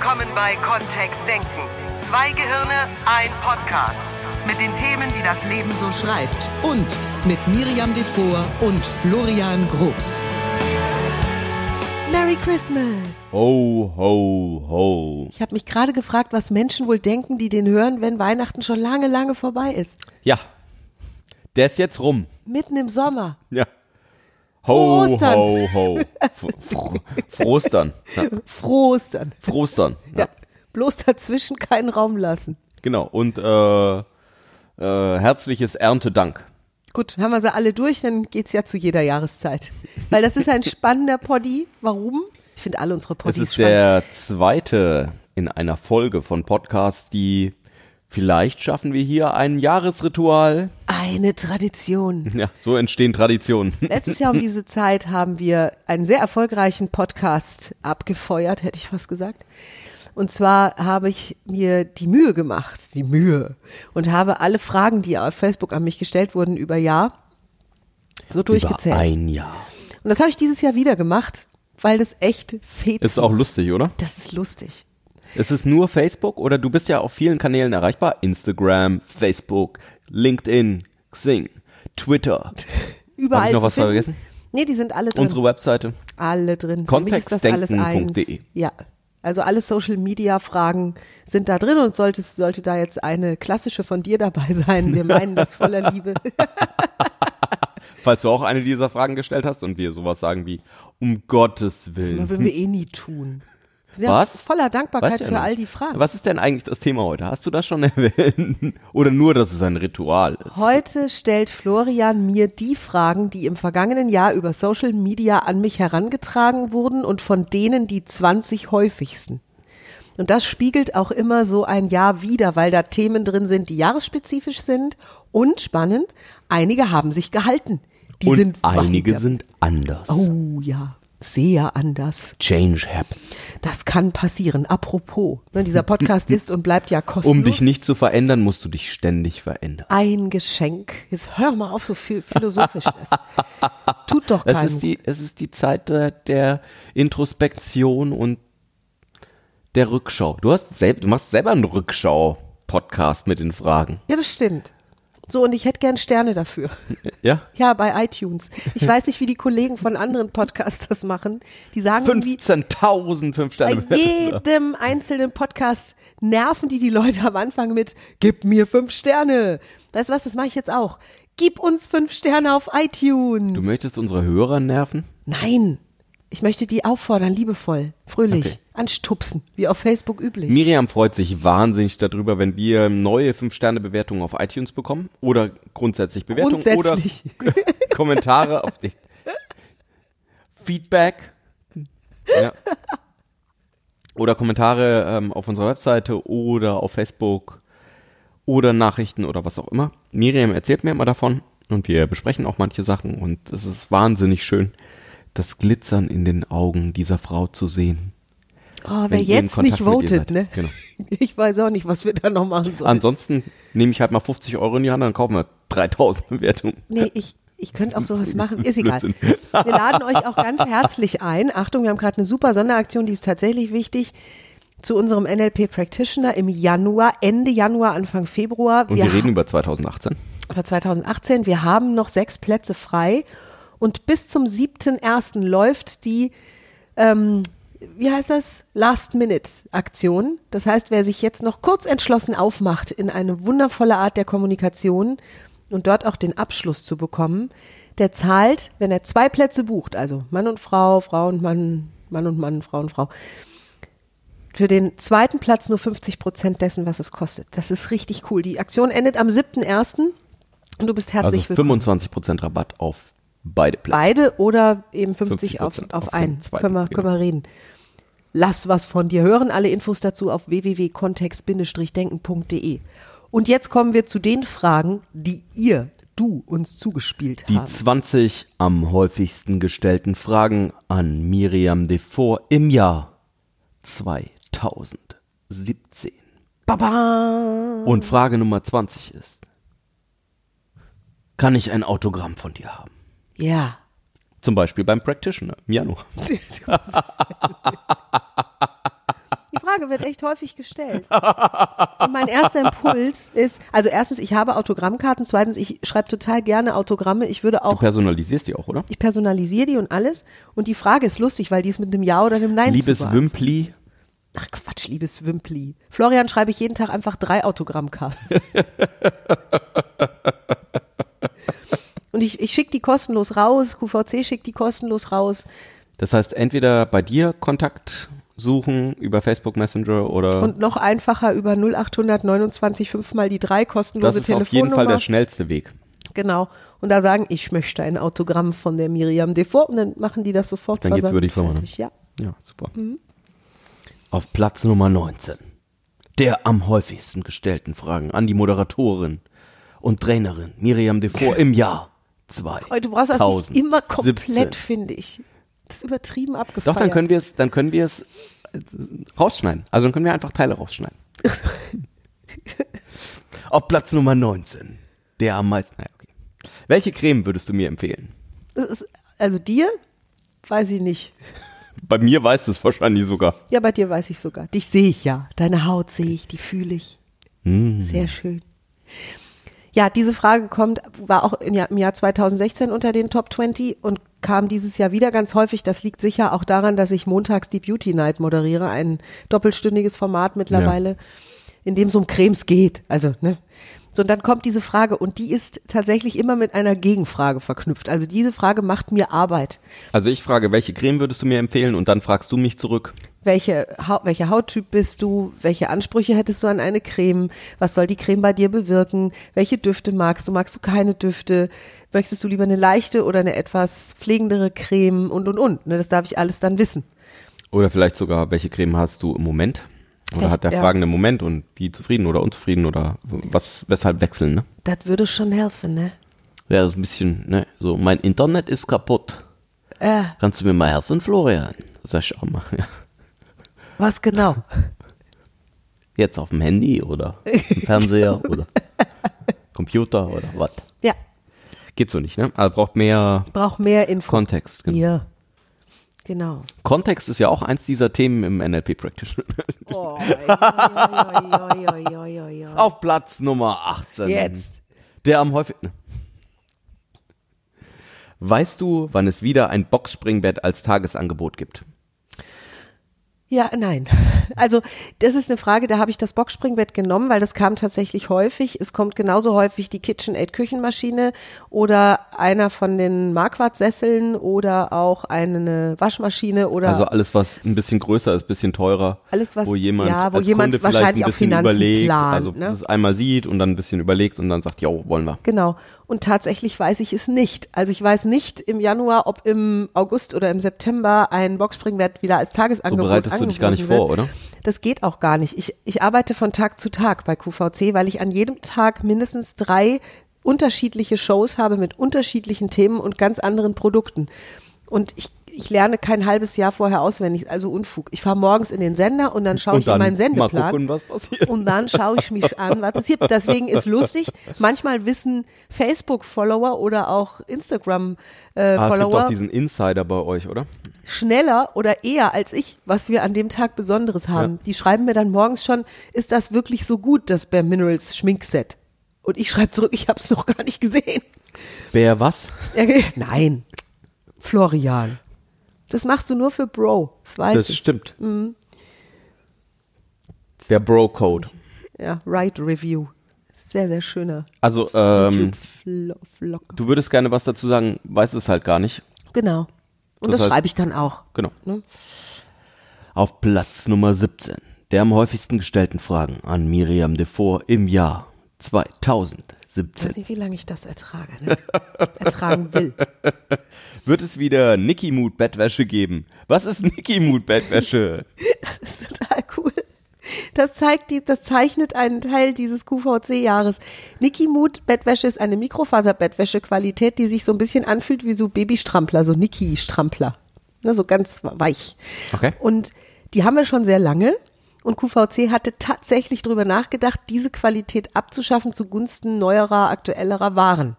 willkommen bei Kontext Denken. Zwei Gehirne, ein Podcast. Mit den Themen, die das Leben so schreibt. Und mit Miriam Devor und Florian Groß. Merry Christmas! Ho, ho, ho. Ich habe mich gerade gefragt, was Menschen wohl denken, die den hören, wenn Weihnachten schon lange, lange vorbei ist. Ja, der ist jetzt rum. Mitten im Sommer. Ja. Ho, Frohostern. ho, ho. Frostern. Ja. Frohostern. Frostern. Ja. Ja. Bloß dazwischen keinen Raum lassen. Genau. Und äh, äh, herzliches Erntedank. Gut, haben wir sie alle durch, dann geht's ja zu jeder Jahreszeit. Weil das ist ein spannender Poddy. Warum? Ich finde alle unsere Es Poddys ist spannend. der zweite in einer Folge von Podcasts, die vielleicht schaffen wir hier ein Jahresritual. Eine Tradition. Ja, so entstehen Traditionen. Letztes Jahr um diese Zeit haben wir einen sehr erfolgreichen Podcast abgefeuert, hätte ich fast gesagt. Und zwar habe ich mir die Mühe gemacht, die Mühe, und habe alle Fragen, die auf Facebook an mich gestellt wurden, über Jahr so durchgezählt. Über ein Jahr. Und das habe ich dieses Jahr wieder gemacht, weil das echt fehlt. Ist auch lustig, oder? Das ist lustig. Ist es nur Facebook oder du bist ja auf vielen Kanälen erreichbar? Instagram, Facebook, LinkedIn, Xing, Twitter. Überall Hab ich noch was finden. vergessen? Nee, die sind alle drin. Unsere Webseite. Alle drin. Das. Kontextdenken.de. Ja. Also alle Social Media Fragen sind da drin und sollte, sollte da jetzt eine klassische von dir dabei sein. Wir meinen das voller Liebe. Falls du auch eine dieser Fragen gestellt hast und wir sowas sagen wie, um Gottes Das Willen. würden wir eh nie tun. Sehr Was? voller Dankbarkeit Weißt du ja für nicht. all die Fragen. Was ist denn eigentlich das Thema heute? Hast du das schon erwähnt? Oder nur, dass es ein Ritual ist? Heute stellt Florian mir die Fragen, die im vergangenen Jahr über Social Media an mich herangetragen wurden und von denen die 20 häufigsten. Und das spiegelt auch immer so ein Jahr wider, weil da Themen drin sind, die jahresspezifisch sind und spannend. Einige haben sich gehalten. Die und sind einige weiter. sind anders. Oh ja, sehr anders. Change happens. Das kann passieren. Apropos, ne, dieser Podcast ist und bleibt ja kostenlos. Um dich nicht zu verändern, musst du dich ständig verändern. ein Geschenk. Jetzt hör mal auf, so viel Philosophisches. Tut doch Es keinem. ist, die, es ist die Zeit der, der Introspektion und der Rückschau. Du hast selb, du machst selber einen Rückschau-Podcast mit den Fragen. ja, das stimmt. So, und ich hätte gern Sterne dafür. Ja? Ja, bei iTunes. Ich weiß nicht, wie die Kollegen von anderen Podcasts das machen. Die sagen irgendwie, 15.000 fünf bei Sterne. jedem einzelnen Podcast nerven die die Leute am Anfang mit, gib mir fünf Sterne. Weißt du was, das mache ich jetzt auch. Gib uns fünf Sterne auf iTunes. Du möchtest unsere Hörer nerven? Nein, ich möchte die auffordern, liebevoll, fröhlich, Okay. anstupsen, wie auf Facebook üblich. Miriam freut sich wahnsinnig darüber, wenn wir neue 5-Sterne-Bewertungen auf iTunes bekommen oder grundsätzlich Bewertungen Grundsätzlich. oder Kommentare auf dich. Feedback. Ja. Oder Kommentare ähm, auf unserer Webseite oder auf Facebook oder Nachrichten oder was auch immer. Miriam erzählt mir immer davon und wir besprechen auch manche Sachen und es ist wahnsinnig schön, das Glitzern in den Augen dieser Frau zu sehen. Oh, wer jetzt nicht votet, ne? Genau. Ich weiß auch nicht, was wir da noch machen sollen. Ansonsten nehme ich halt mal 50 Euro in die Hand, dann kaufen wir 3000 Bewertungen. nee, ich, ich könnte auch sowas machen. Ist egal. Wir laden euch auch ganz herzlich ein. Achtung, wir haben gerade eine super Sonderaktion, die ist tatsächlich wichtig. Zu unserem NLP Practitioner im Januar, Ende Januar, Anfang Februar. Und wir, reden über 2018. aber 2018. Wir haben noch sechs Plätze frei und bis zum 7.1. läuft die, ähm, wie heißt das? Last-Minute-Aktion. Das heißt, wer sich jetzt noch kurz entschlossen aufmacht in eine wundervolle Art der Kommunikation und dort auch den Abschluss zu bekommen, der zahlt, wenn er zwei Plätze bucht, also Mann und Frau, Frau und Mann, Mann und Mann, Frau und Frau, für den zweiten Platz nur 50 Prozent dessen, was es kostet. Das ist richtig cool. Die Aktion endet am 7.1. und du bist herzlich Also willkommen. 25% Rabatt auf beide Plätze. Beide oder eben 50 auf, 50% auf auf einen. den zweiten, Können wir, genau. können wir reden. Lass was von dir hören. Alle Infos dazu auf www.kontext-denken.de. Und jetzt kommen wir zu den Fragen, die ihr, du uns zugespielt Die haben. 20 am häufigsten gestellten Fragen an Miriam Devor im Jahr 2017. Baba! Und Frage Nummer 20 ist, kann ich ein Autogramm von dir haben? Ja. Zum Beispiel beim Practitioner im Januar. Die Frage wird echt häufig gestellt. Und mein erster Impuls ist, also erstens, ich habe Autogrammkarten, zweitens, ich schreibe total gerne Autogramme. Ich würde Du auch, personalisierst die auch, oder? ich personalisiere die und alles. Und die Frage ist lustig, weil die ist mit einem Ja oder einem Nein Liebes Wimpli, Ach Quatsch, liebes Wimpli. Florian schreibe ich jeden Tag einfach drei Autogrammkarten. Und ich, ich schicke die kostenlos raus, QVC schickt die kostenlos raus. das heißt entweder bei dir Kontakt suchen über Facebook Messenger oder Und noch einfacher über 0800 29 5 mal die drei das kostenlose ist auf jeden Telefonnummer. Fall der schnellste Weg. Genau. Und da sagen, ich möchte ein Autogramm von der Miriam Devor und dann machen die das sofort. Dann geht's über die Firma, ne? Ja. Ja, super. Auf Platz Nummer 19. Der am häufigsten gestellten Fragen an die Moderatorin und Trainerin Miriam Devor im Jahr 2. Aber du brauchst das nicht immer komplett, finde ich. Das ist übertrieben abgefeiert. Doch, dann können wir es, dann können wir es äh, rausschneiden. Also dann können wir einfach Teile rausschneiden. Auf Platz Nummer 19. Der am meisten. Naja, okay. Welche Creme würdest du mir empfehlen? Ist, also dir weiß ich nicht. Bei mir weißt du es wahrscheinlich sogar. Ja, bei dir weiß ich sogar. Dich sehe ich ja. Deine Haut sehe ich, die fühle ich. Mm. Sehr schön. Ja, diese Frage kommt, war auch im Jahr, im Jahr 2016 unter den Top 20 und kam dieses Jahr wieder ganz häufig. Das liegt sicher auch daran, dass ich montags die Beauty Night moderiere, ein doppelstündiges Format mittlerweile, in dem es um Cremes geht. Also, ne? So, und dann kommt diese Frage und die ist tatsächlich immer mit einer Gegenfrage verknüpft. Also diese Frage macht mir Arbeit. Also ich frage, welche Creme würdest du mir empfehlen und dann fragst du mich zurück. Welche, Haut, welcher Hauttyp bist du? Welche Ansprüche hättest du an eine Creme? Was soll die Creme bei dir bewirken? Welche Düfte magst du? Magst du keine Düfte? Möchtest du lieber eine leichte oder eine etwas pflegendere Creme? Und, und, und. Ne, das darf ich alles dann wissen. Oder vielleicht sogar, welche Creme hast du im Moment? Oder Echt, hat der ja. fragende Moment und wie zufrieden oder unzufrieden oder was, weshalb wechseln, ne? Das würde schon helfen, ne? Ja, das ist ein bisschen, ne, so, mein Internet ist kaputt. Äh, Kannst du mir mal helfen, Florian? Sag ich auch mal, ja. Was genau? Jetzt auf dem Handy oder im Fernseher oder Computer oder was? Ja, Geht so nicht, ne? Also braucht mehr brauch mehr Info. Kontext. Genau. Hier. Genau. Kontext ist ja auch eins dieser Themen im NLP Practitioner. Oh. Auf Platz Nummer 18. Jetzt. Der am häufigsten. Weißt du, wann es wieder ein Boxspringbett als Tagesangebot gibt? Ja, nein. Also das ist eine Frage, da habe ich das Boxspringbett genommen, weil das kam tatsächlich häufig. Es kommt genauso häufig die KitchenAid Küchenmaschine oder einer von den Marquardt-Sesseln oder auch eine Waschmaschine oder Also alles, was ein bisschen größer ist, bisschen teurer. Alles, was- wo jemand, ja, wo jemand Kunde vielleicht wahrscheinlich ein auch Finanzen überlegt, plant, also ne? das einmal sieht und dann ein bisschen überlegt und dann sagt, jo, wollen wir. Genau. Und tatsächlich weiß ich es nicht. Also ich weiß nicht im Januar, ob im August oder im September ein Boxspringbett wieder als Tagesangebot So bereitest du dich gar nicht angeboten vor, wird. oder? Das geht auch gar nicht. Ich, ich arbeite von Tag zu Tag bei QVC, weil ich an jedem Tag mindestens drei unterschiedliche Shows habe mit unterschiedlichen Themen und ganz anderen Produkten. Und ich, ich lerne kein halbes Jahr vorher auswendig, also Unfug. Ich fahre morgens in den Sender und dann schaue ich in dann meinen mal Sendeplan. gucken, was passiert. Und dann schaue ich mich an, was gibt. Deswegen ist lustig. Manchmal wissen Facebook-Follower oder auch Ah, es gibt Instagram-Follower doch diesen Insider bei euch, oder? schneller oder eher als ich, was wir an dem Tag Besonderes haben. Ja. Die schreiben mir dann morgens schon, ist das wirklich so gut, das Bare Minerals Schminkset? Und ich schreibe zurück, ich habe es noch gar nicht gesehen. Wer was? Nein, Florian. Das machst du nur für Bro, das weiß Das ich. stimmt. Mhm. Der Bro-Code. Ja, Right Review. Sehr, sehr schöner Also, ähm, du würdest gerne was dazu sagen, weißt es halt gar nicht. Genau. Und Das das, heißt- schreibe ich dann auch. Genau. Ne? Auf Platz Nummer 17 der am häufigsten gestellten Fragen an Miriam Devor im Jahr Ich 2017. weiß nicht, wie lange ich das ertrage. Ne? Ertragen will. Wird es wieder Nicky Mood Bettwäsche geben? Was ist Nicky Mood Bettwäsche? Das ist total cool. Das zeigt die, das zeichnet einen Teil dieses QVC-Jahres. Niki Mood Bettwäsche ist eine Mikrofaser-Bettwäsche-Qualität, die sich so ein bisschen anfühlt wie so Babystrampler, so Niki-Strampler. Ne, so ganz weich. Okay. Und die haben wir schon sehr lange. Und QVC hatte tatsächlich darüber nachgedacht, diese Qualität abzuschaffen zugunsten neuerer, aktuellerer Waren.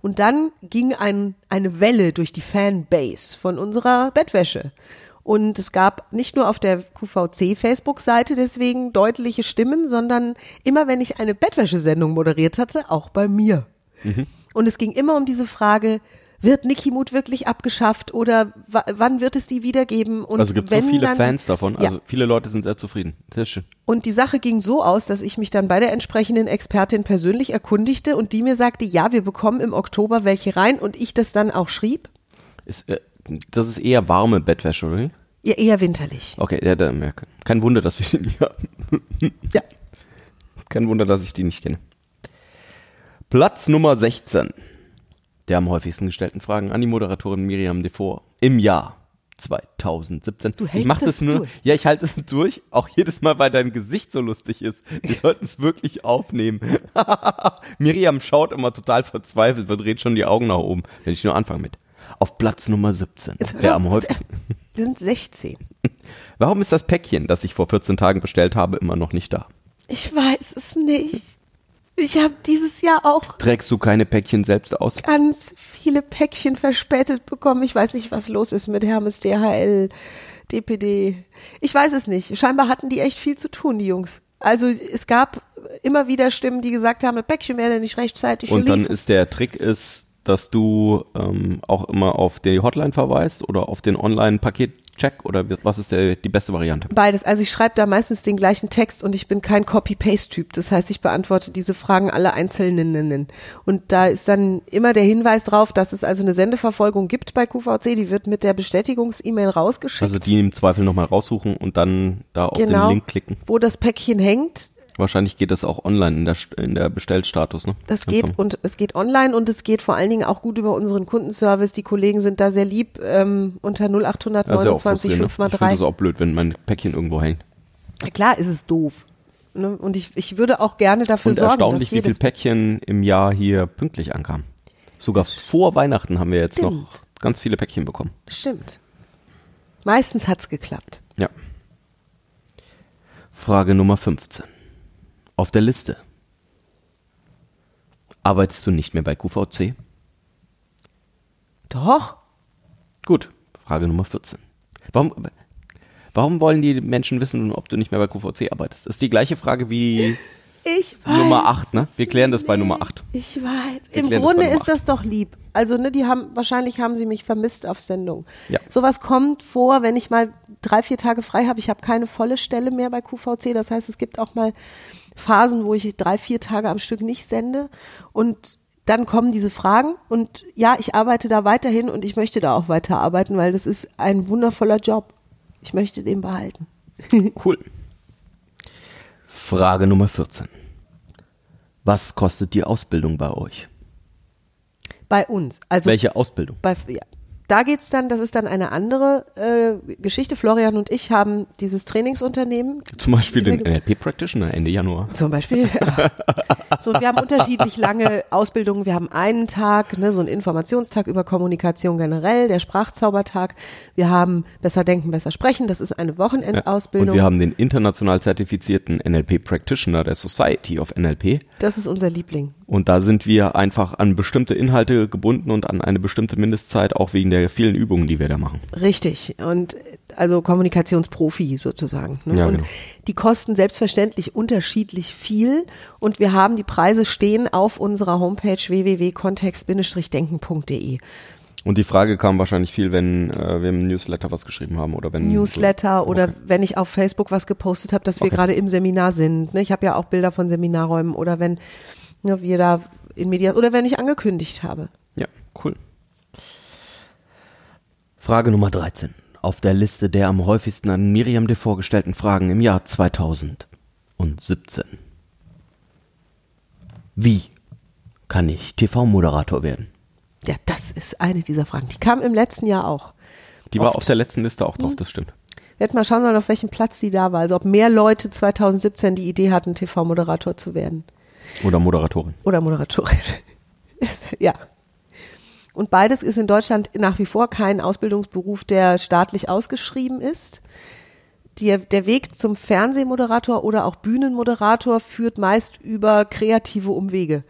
Und dann ging ein, eine Welle durch die Fanbase von unserer Bettwäsche. Und es gab nicht nur auf der QVC Facebook-Seite deswegen deutliche Stimmen, sondern immer wenn ich eine Bettwäschesendung moderiert hatte, auch bei mir. Und es ging immer um diese Frage, wird Niki Mut wirklich abgeschafft oder wa- wann wird es die wiedergeben? Und Also gibt es so viele dann, Fans davon. Ja. Also viele Leute sind sehr zufrieden. Sehr schön. Und die Sache ging so aus, dass ich mich dann bei der entsprechenden Expertin persönlich erkundigte und die mir sagte, ja, wir bekommen im Oktober welche rein und ich das dann auch schrieb. Ist, äh, das ist eher warme Bettwäsche, oder? Ja, eher winterlich. Okay, ja, da, ja, kein Wunder, dass wir die nicht haben. Ja. Kein Wunder, dass ich die nicht kenne. Platz Nummer 16 der am häufigsten gestellten Fragen an die Moderatorin Miriam Devor im Jahr 2017. Du ich hältst mach das es nur, durch. ja, ich halte es durch, auch jedes Mal, weil dein Gesicht so lustig ist. Wir sollten es wirklich aufnehmen. Miriam schaut immer total verzweifelt, verdreht schon die Augen nach oben, wenn ich nur anfange mit. Auf Platz Nummer 17, Jetzt hör der am häufigsten. Wir sind 16. Warum ist das Päckchen, das ich vor 14 Tagen bestellt habe, immer noch nicht da? Ich weiß es nicht. Ich habe dieses Jahr auch Trägst du keine Päckchen selbst aus? ganz viele Päckchen verspätet bekommen. Ich weiß nicht, was los ist mit Hermes DHL, DPD. Ich weiß es nicht. Scheinbar hatten die echt viel zu tun, die Jungs. Also es gab immer wieder Stimmen, die gesagt haben, das Päckchen werde nicht rechtzeitig Und dann geliefert. ist der Trick ist, dass du ähm, auch immer auf die Hotline verweist oder auf den Online-Paket-Check oder was ist der, die beste Variante? Beides. Also ich schreibe da meistens den gleichen Text und ich bin kein Copy-Paste-Typ. Das heißt, ich beantworte diese Fragen alle einzelnen. Und da ist dann immer der Hinweis drauf, dass es also eine Sendeverfolgung gibt bei QVC. Die wird mit der Bestätigungs-E-Mail rausgeschickt. Also die im Zweifel nochmal raussuchen und dann da auf den genau, Link klicken. wo das Päckchen hängt. Wahrscheinlich geht das auch online in der, in der Bestellstatus, ne? Das geht und es geht online und es geht vor allen Dingen auch gut über unseren Kundenservice. Die Kollegen sind da sehr lieb ähm, unter Ja, ist ja auch 0829 frustrierend, ne? 5 mal Ich finde 3 das auch blöd, wenn mein Päckchen irgendwo hängt. Klar ist es doof. Ne? Und ich, ich würde auch gerne dafür Und sorgen, erstaunlich, dass wie wir viel das Päckchen im Jahr hier pünktlich ankamen. Sogar vor Weihnachten haben wir jetzt noch Stimmt. ganz viele Päckchen bekommen. Stimmt. Meistens hat's geklappt. Ja. Frage Nummer 15. Auf der Liste. Arbeitest du nicht mehr bei QVC? Doch. Gut. Frage Nummer 14. Warum, warum wollen die Menschen wissen, ob du nicht mehr bei QVC arbeitest? Das ist die gleiche Frage wie Ich weiß. Nummer 8, ne? Wir klären das bei Nummer 8. Ich weiß. Im das Grunde Nummer ist das doch lieb. Also, ne, die haben, wahrscheinlich haben sie mich vermisst auf Sendung. Ja. Sowas kommt vor, wenn ich mal drei, vier Tage frei habe. Ich habe keine volle Stelle mehr bei QVC. Das heißt, es gibt auch mal Phasen, wo ich drei, vier Tage am Stück nicht sende. Und dann kommen diese Fragen. Und ja, ich arbeite da weiterhin und ich möchte da auch weiterarbeiten, weil das ist ein wundervoller Job. Ich möchte den behalten. Cool. Frage Nummer 14. Was kostet die Ausbildung bei euch? Bei uns. Also Welche Ausbildung? bei, ja. Da geht's dann, das ist dann eine andere äh, Geschichte. Florian und ich haben dieses Trainingsunternehmen, Zum Beispiel den NLP Practitioner Ende Januar. zum Beispiel. so, wir haben unterschiedlich lange Ausbildungen. Wir haben einen Tag, ne, so einen Informationstag über Kommunikation generell, der Sprachzaubertag. Wir haben besser denken, besser sprechen. Das ist eine Wochenendausbildung. Und wir haben den international zertifizierten NLP Practitioner der Society of NLP. das ist unser Liebling. Und da sind wir einfach an bestimmte Inhalte gebunden und an eine bestimmte Mindestzeit, auch wegen der vielen Übungen, die wir da machen. Richtig. Und also Kommunikationsprofi sozusagen. Ne? Ja, und genau. die kosten selbstverständlich unterschiedlich viel. Und wir haben die Preise stehen auf unserer Homepage www.kontext-denken.de. Und die Frage kam wahrscheinlich viel, wenn äh, wir im Newsletter was geschrieben haben oder wenn Newsletter so, oder okay. wenn ich auf Facebook was gepostet habe, dass wir Okay. gerade im Seminar sind. Ne? Ich habe ja auch Bilder von Seminarräumen oder wenn ne, wir da in Media oder wenn ich angekündigt habe. Ja, cool. Frage Nummer 13. Auf der Liste der am häufigsten an Miriam de vorgestellten Fragen im Jahr 2017. Wie kann ich TV-Moderator werden? Ja, das ist eine dieser Fragen. Die kam im letzten Jahr auch. Die war Oft. auf der letzten Liste auch drauf, das stimmt. Wir hätten mal schauen sollen, auf welchem Platz sie da war. Also ob mehr Leute 2017 die Idee hatten, TV-Moderator zu werden. Oder Moderatorin. Oder Moderatorin. Ja. Und beides ist in Deutschland nach wie vor kein Ausbildungsberuf, der staatlich ausgeschrieben ist. Der, der Weg zum Fernsehmoderator oder auch Bühnenmoderator führt meist über kreative Umwege.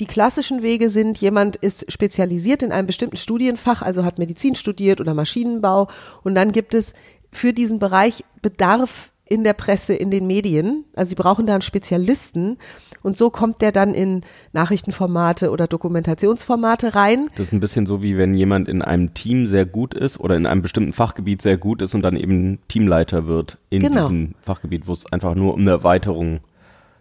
Die klassischen Wege sind, jemand ist spezialisiert in einem bestimmten Studienfach, also hat Medizin studiert oder Maschinenbau und dann gibt es für diesen Bereich Bedarf in der Presse, in den Medien. Also sie brauchen da einen Spezialisten und so kommt der dann in Nachrichtenformate oder Dokumentationsformate rein. Das ist ein bisschen so, wie wenn jemand in einem Team sehr gut ist oder in einem bestimmten Fachgebiet sehr gut ist und dann eben Teamleiter wird in Genau. diesem Fachgebiet, wo es einfach nur um eine Erweiterung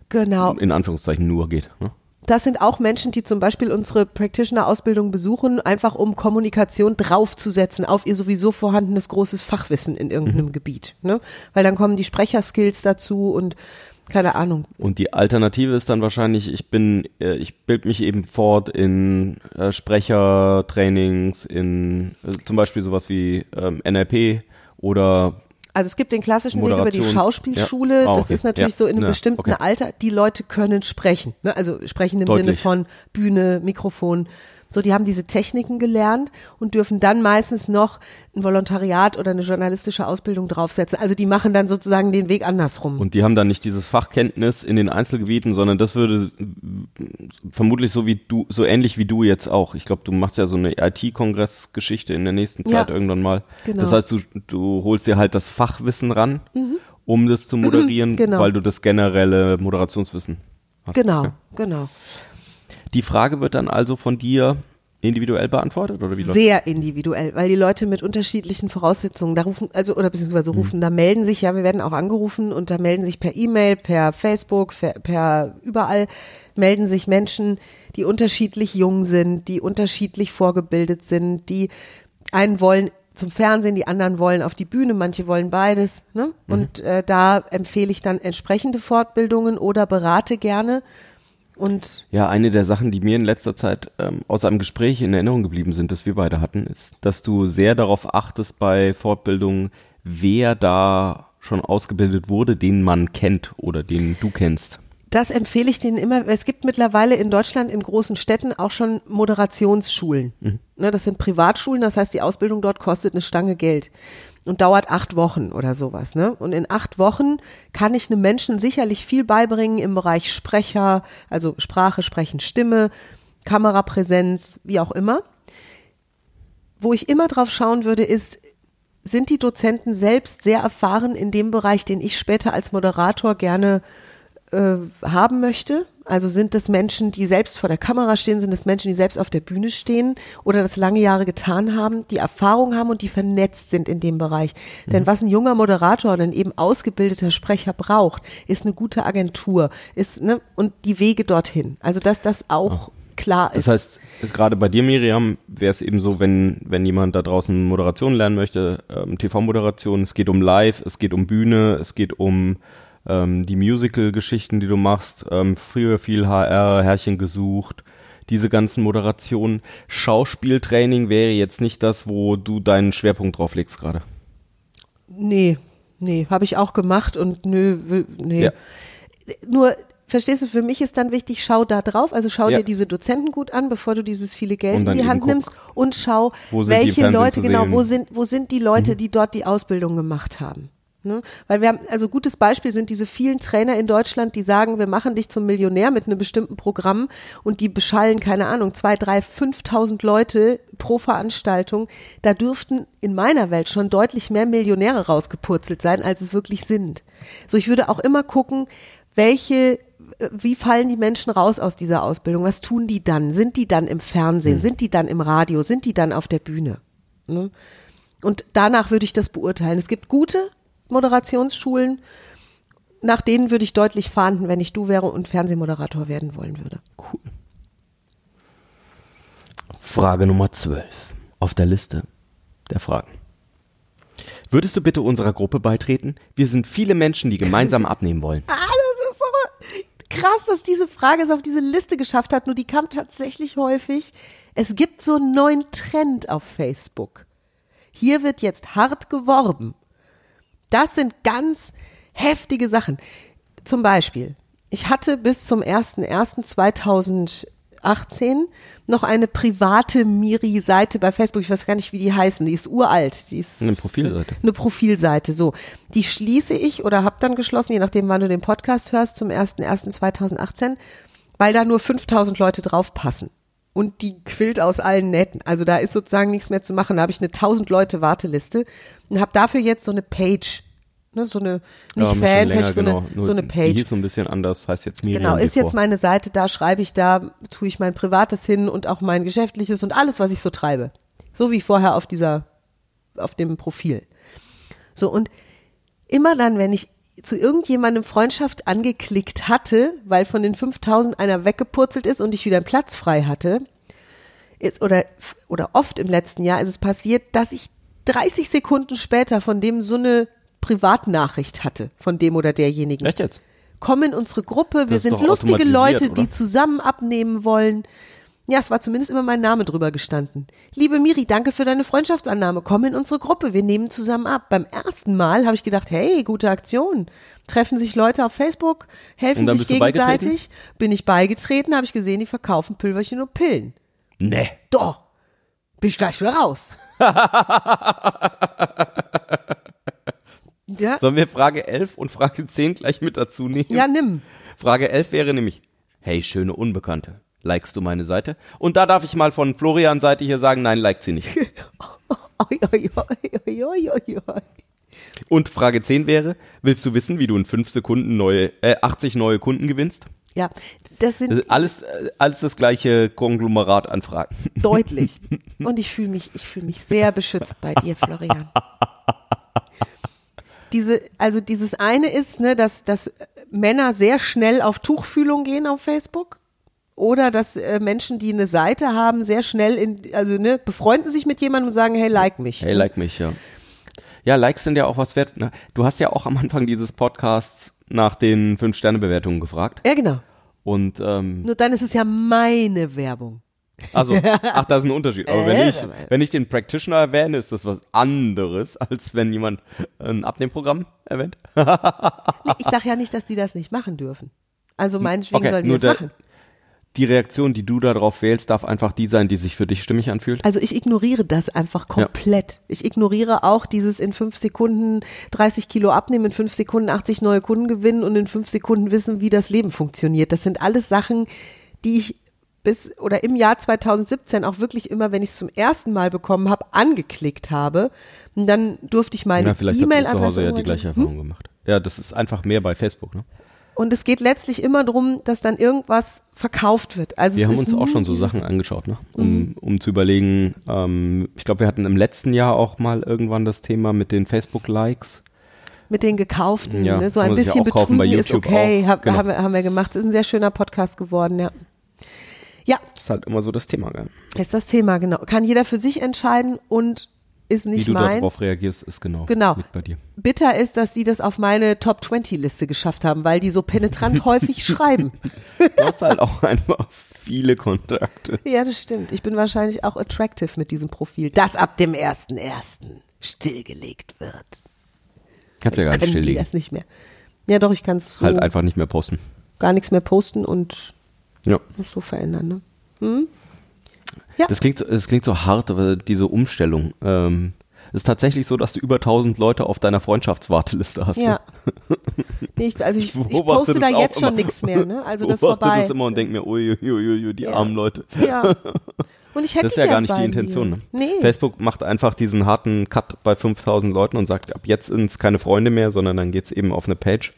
Genau. in Anführungszeichen nur geht. Ne? Das sind auch Menschen, die zum Beispiel unsere Practitioner-Ausbildung besuchen, einfach um Kommunikation draufzusetzen auf ihr sowieso vorhandenes großes Fachwissen in irgendeinem Gebiet. Ne? Weil dann kommen die Sprecherskills dazu und keine Ahnung. Und die Alternative ist dann wahrscheinlich, ich bin, äh, ich bilde mich eben fort in äh, Sprechertrainings, in äh, zum Beispiel sowas wie ähm, NLP oder Also es gibt den klassischen Weg über die Moderations- Schauspielschule. Ja. Das okay. ist natürlich Ja. so in einem Ja. bestimmten Okay. Alter. Die Leute können sprechen. Ne? Also sprechen im Sinne Deutlich. von Bühne, Mikrofon. So, die haben diese Techniken gelernt und dürfen dann meistens noch ein Volontariat oder eine journalistische Ausbildung draufsetzen. Also die machen dann sozusagen den Weg andersrum. Und die haben dann nicht dieses Fachkenntnis in den Einzelgebieten, sondern das würde vermutlich so wie du, so ähnlich wie du jetzt auch. Ich glaube, du machst ja so eine IT-Kongressgeschichte in der nächsten Zeit Ja. irgendwann mal. Genau. Das heißt, du, du holst dir halt das Fachwissen ran, um das zu moderieren, Genau. weil du das generelle Moderationswissen hast. Genau, Okay. genau. Die Frage wird dann also von dir individuell beantwortet oder wie läuft Sehr individuell, weil die Leute mit unterschiedlichen Voraussetzungen da rufen, also oder beziehungsweise rufen, da melden sich, ja, wir werden auch angerufen und da melden sich per E-Mail, per Facebook, per, per überall melden sich Menschen, die unterschiedlich jung sind, die unterschiedlich vorgebildet sind, die einen wollen zum Fernsehen, die anderen wollen auf die Bühne, manche wollen beides. Ne? Und äh, da empfehle ich dann entsprechende Fortbildungen oder berate gerne. Und Ja, eine der Sachen, die mir in letzter Zeit ähm, aus einem Gespräch in Erinnerung geblieben sind, das wir beide hatten, ist, dass du sehr darauf achtest bei Fortbildungen, wer da schon ausgebildet wurde, den man kennt oder den du kennst. Das empfehle ich denen immer. Es gibt mittlerweile in Deutschland in großen Städten auch schon Moderationsschulen. Ne, das sind Privatschulen, das heißt, die Ausbildung dort kostet eine Stange Geld und dauert acht Wochen oder sowas. Ne? Und in acht Wochen kann ich einem Menschen sicherlich viel beibringen im Bereich Sprecher, also Sprache, Sprechen, Stimme, Kamerapräsenz, wie auch immer. Wo ich immer drauf schauen würde, ist, sind die Dozenten selbst sehr erfahren in dem Bereich, den ich später als Moderator gerne äh, haben möchte? Also sind das Menschen, die selbst vor der Kamera stehen, sind das Menschen, die selbst auf der Bühne stehen oder das lange Jahre getan haben, die Erfahrung haben und die vernetzt sind in dem Bereich. Denn was ein junger Moderator und ein eben ausgebildeter Sprecher braucht, ist eine gute Agentur, ist ne, und die Wege dorthin. Also dass das auch klar ist. Das heißt, gerade bei dir, Miriam, wäre es eben so, wenn, wenn jemand da draußen Moderation lernen möchte, ähm, TV-Moderation, es geht um Live, es geht um Bühne, es geht um ähm, die Musical-Geschichten, die du machst, ähm, früher viel HR, Herrchen gesucht, diese ganzen Moderationen. Schauspieltraining wäre jetzt nicht das, wo du deinen Schwerpunkt drauf legst gerade. Nee, nee, habe ich auch gemacht und nö, nee. Ja. Nur, verstehst du, für mich ist dann wichtig, schau da drauf, also schau Ja. dir diese Dozenten gut an, bevor du dieses viele Geld in die Hand guck, nimmst und schau, welche Leute, genau. Mhm. wo sind, wo sind die Leute, die dort die Ausbildung gemacht haben. Ne? Weil wir haben, also gutes Beispiel sind diese vielen Trainer in Deutschland, die sagen, wir machen dich zum Millionär mit einem bestimmten Programm und die beschallen, keine Ahnung, zwei, drei, 5.000 Leute pro Veranstaltung. Da dürften in meiner Welt schon deutlich mehr Millionäre rausgepurzelt sein, als es wirklich sind. So, ich würde auch immer gucken, welche, wie fallen die Menschen raus aus dieser Ausbildung? Was tun die dann? Sind die dann im Fernsehen? Sind die dann im Radio? Sind die dann auf der Bühne? Ne? Und danach würde ich das beurteilen. Es gibt gute Moderationsschulen, nach denen würde ich deutlich fahnden, wenn ich du wäre und Fernsehmoderator werden wollen würde. Cool. Frage Nummer 12 auf der Liste der Fragen. Würdest du bitte unserer Gruppe beitreten? Wir sind viele Menschen, die gemeinsam abnehmen wollen. Ah, das ist aber krass, dass diese Frage es auf diese Liste geschafft hat. Nur die kam tatsächlich häufig. Es gibt so einen neuen Trend auf Facebook. Hier wird jetzt hart geworben. Das sind ganz heftige Sachen. Zum Beispiel, ich hatte bis zum 01.01.2018 noch eine private Miri-Seite bei Facebook. Ich weiß gar nicht, wie die heißen. Die ist uralt. Die ist Eine Profilseite. eine Profilseite. So, die schließe ich oder habe dann geschlossen, je nachdem, wann du den Podcast hörst, zum 01.01.2018. weil da nur 5000 Leute draufpassen. Und die quillt aus allen Nähten. Also da ist sozusagen nichts mehr zu machen. Da habe ich eine 1000 Leute Warteliste und habe dafür jetzt so eine Page. Ne, so eine, nicht Ja, Fanpage, so, genau. so eine Page. hieß so ein bisschen anders, heißt jetzt Miriam. Genau, ist jetzt meine Seite, da schreibe ich, da tue ich mein Privates hin und auch mein Geschäftliches und alles, was ich so treibe. So wie vorher auf dieser, auf dem Profil. So, und immer dann, wenn ich zu irgendjemandem Freundschaft angeklickt hatte, weil von den 5000 einer weggepurzelt ist und ich wieder einen Platz frei hatte, ist, oder, oder oft im letzten Jahr ist es passiert, dass ich 30 Sekunden später von dem so eine Privatnachricht hatte, von dem oder derjenigen Echt jetzt? komm in unsere Gruppe, wir sind lustige Leute, oder? die zusammen abnehmen wollen. Ja, es war zumindest immer mein Name drüber gestanden. Liebe Miri, danke für deine Freundschaftsannahme. Komm in unsere Gruppe, wir nehmen zusammen ab. Beim ersten Mal habe ich gedacht, hey, gute Aktion. Treffen sich Leute auf Facebook, helfen sich gegenseitig. Bin ich beigetreten, habe ich gesehen, die verkaufen Pülverchen und Pillen. Nee. Doch, bin ich gleich wieder raus. ja, Sollen wir Frage 11 und Frage 10 gleich mit dazu nehmen? ja, nimm. Frage 11 wäre nämlich, hey, schöne Unbekannte, likest du meine Seite? Und da darf ich mal von Florian Seite hier sagen, nein, liked sie nicht. Und Frage 10 wäre, willst du wissen, wie du in 5 Sekunden neue, äh, 80 neue Kunden gewinnst? Ja, das sind Das alles, äh, alles das gleiche Konglomerat an Fragen. deutlich. Und ich fühle mich, ich fühle mich sehr beschützt bei dir, Florian. Diese, also dieses eine ist, ne, dass, dass Männer sehr schnell auf Tuchfühlung gehen auf Facebook. Oder dass äh, Menschen, die eine Seite haben, sehr schnell in, also ne, befreunden sich mit jemandem und sagen, hey, like mich. Hey, like mich, ja. Ja, Likes sind ja auch was wert. Ne? Du hast ja auch am Anfang dieses Podcasts nach den 5-Sterne-Bewertungen gefragt. Ja, genau. Und ähm, Nur dann ist es ja meine Werbung. Also, ach, da ist ein Unterschied. Aber wenn Äh, ich, wenn ich den Practitioner erwähne, ist das was anderes, als wenn jemand ein Abnehmprogramm erwähnt. Ich sage ja nicht, dass die das nicht machen dürfen. Also meinetwegen Okay, sollen die das der- machen. Die Reaktion, die du darauf wählst, darf einfach die sein, die sich für dich stimmig anfühlt. Also ich ignoriere das einfach komplett. Ich ignoriere auch dieses in fünf Sekunden 30 Kilo abnehmen, in fünf Sekunden 80 neue Kunden gewinnen und in fünf Sekunden wissen, wie das Leben funktioniert. Das sind alles Sachen, die ich bis oder im Jahr 2017 auch wirklich immer, wenn ich es zum ersten Mal bekommen habe, angeklickt habe. Und dann durfte ich meine ja, vielleicht ihr zu E-Mail-Adresse Hause ja die gleiche Erfahrung gemacht. Ja, das ist einfach mehr bei Facebook, ne? Und es geht letztlich immer darum, dass dann irgendwas verkauft wird. Also Wir es haben uns auch schon so Sachen angeschaut, ne? Um, um zu überlegen, ähm, ich glaube, wir hatten im letzten Jahr auch mal irgendwann das Thema mit den Facebook-Likes. mit den gekauften, Ja, ne? so ein ja bisschen bei betrügen ist okay, auch. Genau. haben, wir, haben wir gemacht. Ist ein sehr schöner Podcast geworden, ja. Ist halt immer so das Thema, gell? ist das Thema, genau. Kann jeder für sich entscheiden und ist Wie nicht du meins. darauf reagierst, ist genau, Genau. bei dir. Bitter ist, dass die das auf meine Top 20 Liste geschafft haben, weil die so penetrant häufig schreiben. Du hast halt auch einfach viele Kontakte. Ja, das stimmt. Ich bin wahrscheinlich auch attractive mit diesem Profil, das ab dem 1.1. stillgelegt wird. Kannst ja gar nicht stilllegen. das nicht mehr. Ja, doch, ich kann es so Halt einfach nicht mehr posten. gar nichts mehr posten und Ja. so verändern. Ne? Ja. Das klingt, das klingt so hart, aber diese Umstellung. Ähm, es ist tatsächlich so, dass du über 1000 Leute auf deiner Freundschaftswarteliste hast. Ja. Ne? Nee, ich, also ich, ich beobachte poste da jetzt schon nichts mehr, ne? Also das vorbei. das immer und denke mir, uiuiui, die Ja. armen Leute. Ja. Und ich hätte Das ist ja gar nicht die Intention. Ne? Nee. Facebook macht einfach diesen harten Cut bei 5000 Leuten und sagt, ab jetzt sind es keine Freunde mehr, sondern dann geht's eben auf eine Page,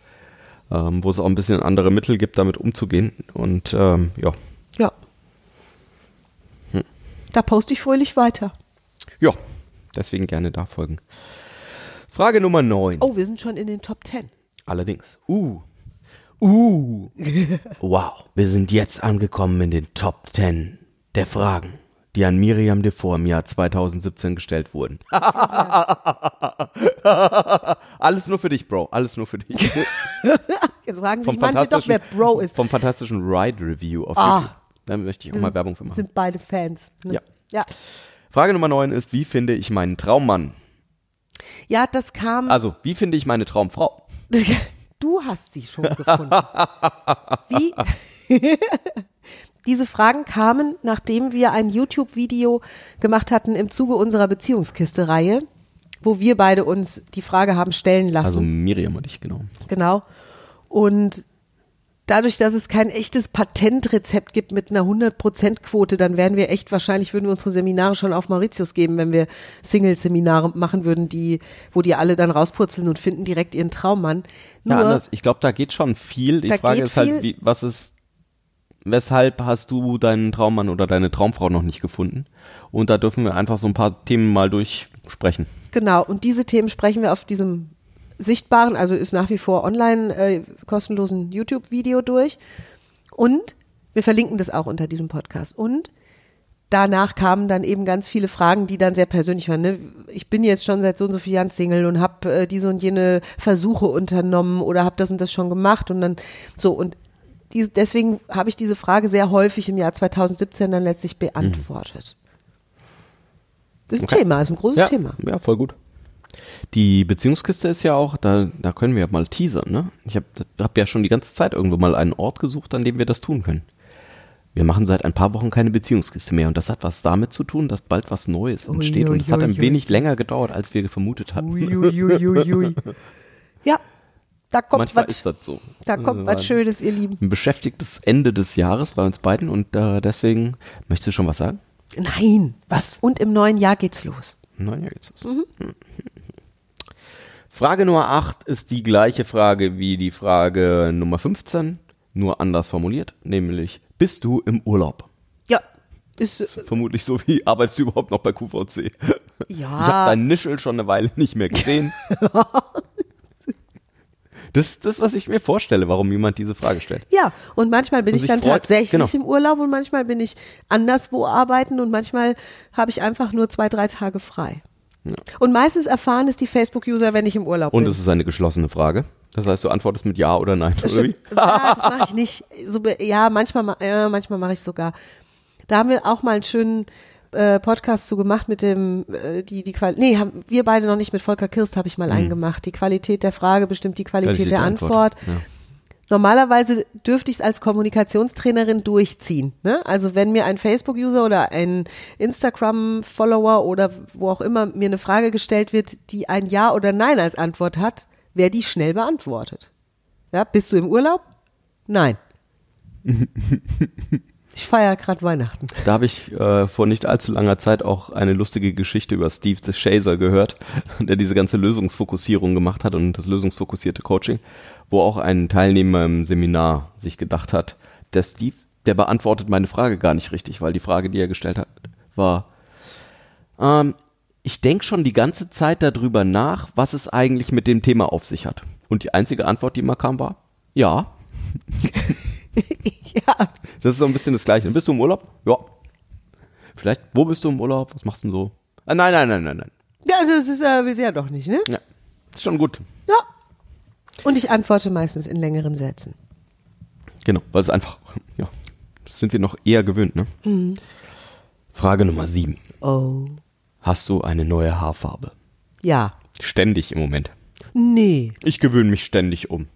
ähm, wo es auch ein bisschen andere Mittel gibt, damit umzugehen. Und ähm, ja, Ja. Da poste ich fröhlich weiter. ja, deswegen gerne da folgen. Frage Nummer 9. Oh, wir sind schon in den Top 10. Allerdings. Uh. Uh. wow. Wir sind jetzt angekommen in den Top 10 der Fragen, die an Miriam Devor im Jahr 2017 gestellt wurden. Alles nur für dich, Bro. Alles nur für dich. Jetzt fragen sich manche doch, wer Bro ist. Vom fantastischen Ride Review auf Ah. Da möchte ich auch mal Werbung für machen. Sind beide Fans. Ne? Ja. Ja. Frage Nummer 9 ist, wie finde ich meinen Traummann? Ja, das kam. Also, wie finde ich meine Traumfrau? Du hast sie schon gefunden. Wie? Diese Fragen kamen, nachdem wir ein YouTube-Video gemacht hatten im Zuge unserer Beziehungskiste-Reihe, wo wir beide uns die Frage haben stellen lassen. Also Miriam und ich, genau. Genau. Und dadurch, dass es kein echtes Patentrezept gibt mit einer 100%-Quote, dann wären wir echt, wahrscheinlich würden wir unsere Seminare schon auf Mauritius geben, wenn wir Single-Seminare machen würden, die, wo die alle dann rauspurzeln und finden direkt ihren Traummann. Nur, Ja, anders. Ich glaube, da geht schon viel. Die Frage ist halt, wie, was ist, weshalb hast du deinen Traummann oder deine Traumfrau noch nicht gefunden? Und da dürfen wir einfach so ein paar Themen mal durchsprechen. Genau, und diese Themen sprechen wir auf diesem sichtbaren, also ist nach wie vor online äh, kostenlosen YouTube-Video durch. Und wir verlinken das auch unter diesem Podcast. Und danach kamen dann eben ganz viele Fragen, die dann sehr persönlich waren. Ne? Ich bin jetzt schon seit so und so vielen Jahren Single und habe äh, diese und jene Versuche unternommen oder habe das und das schon gemacht und dann so und die, deswegen habe ich diese Frage sehr häufig im Jahr 2017 dann letztlich beantwortet. Das ist ein Okay. Thema, ist ein großes ja, Thema. Ja, voll gut. Die Beziehungskiste ist ja auch, da, da können wir ja mal teasern, ne? Ich habe hab ja schon die ganze Zeit irgendwo mal einen Ort gesucht, an dem wir das tun können. Wir machen seit ein paar Wochen keine Beziehungskiste mehr und das hat was damit zu tun, dass bald was Neues entsteht und es hat ein Uiuiuiui. wenig länger gedauert, als wir vermutet hatten. Ja, da kommt Manchmal was. ist das so. Da kommt was Schönes, ihr Lieben. Ein beschäftigtes Ende des Jahres bei uns beiden und äh, deswegen, möchtest du schon was sagen? Nein. Was? Und im neuen Jahr geht's los. Nein, ja, geht's los. Frage Nummer 8 ist die gleiche Frage wie die Frage Nummer 15, nur anders formuliert, nämlich bist du im Urlaub? Ja. Ist, äh, Vermutlich so wie arbeitest du überhaupt noch bei QVC? Ich ja. habe dein Nischel schon eine Weile nicht mehr gesehen. Das ist das, was ich mir vorstelle, warum jemand diese Frage stellt. Ja, und manchmal bin Und ich dann freut- tatsächlich genau. im Urlaub und manchmal bin ich anderswo arbeiten und manchmal habe ich einfach nur zwei, drei Tage frei. Und meistens erfahren es die Facebook-User, wenn ich im Urlaub Und bin. es ist eine geschlossene Frage. Das heißt, du antwortest mit Ja oder Nein. Oder wie? ja, das mache ich nicht. So, ja, manchmal, ma- ja, manchmal mache ich sogar. Da haben wir auch mal einen schönen äh, Podcast zu gemacht mit dem, äh, die, die Qualität, nee, haben wir beide noch nicht, mit Volker Kirst habe ich mal einen gemacht. Die Qualität der Frage bestimmt die Qualität, Qualität der der Antwort. Antwort, ja. Normalerweise dürfte ich es als Kommunikationstrainerin durchziehen. Ne? Also wenn mir ein Facebook-User oder ein Instagram-Follower oder wo auch immer mir eine Frage gestellt wird, die ein Ja oder Nein als Antwort hat, wäre die schnell beantwortet. Ja, bist du im Urlaub? Nein. ich feiere gerade Weihnachten. Da habe ich äh, vor nicht allzu langer Zeit auch eine lustige Geschichte über Steve the Chaser gehört, der diese ganze Lösungsfokussierung gemacht hat und das lösungsfokussierte Coaching, wo auch ein Teilnehmer im Seminar sich gedacht hat, der Steve, der beantwortet meine Frage gar nicht richtig, weil die Frage, die er gestellt hat, war, ähm, ich denke schon die ganze Zeit darüber nach, was es eigentlich mit dem Thema auf sich hat. Und die einzige Antwort, die immer kam, war, ja. ja, Das ist so ein bisschen das Gleiche. Bist du im Urlaub? Ja. Vielleicht, wo bist du im Urlaub? Was machst du denn so? Ah, nein, nein, nein, nein, nein. ja, das ist ja bisher doch nicht, ne? Ja. Ist schon gut. Ja. Und ich antworte meistens in längeren Sätzen. Genau, weil es einfach, ja, das sind wir noch eher gewöhnt, ne? Frage Nummer sieben. Oh. Hast du eine neue Haarfarbe? Ja. Ständig im Moment. Nee. Ich gewöhne mich ständig um.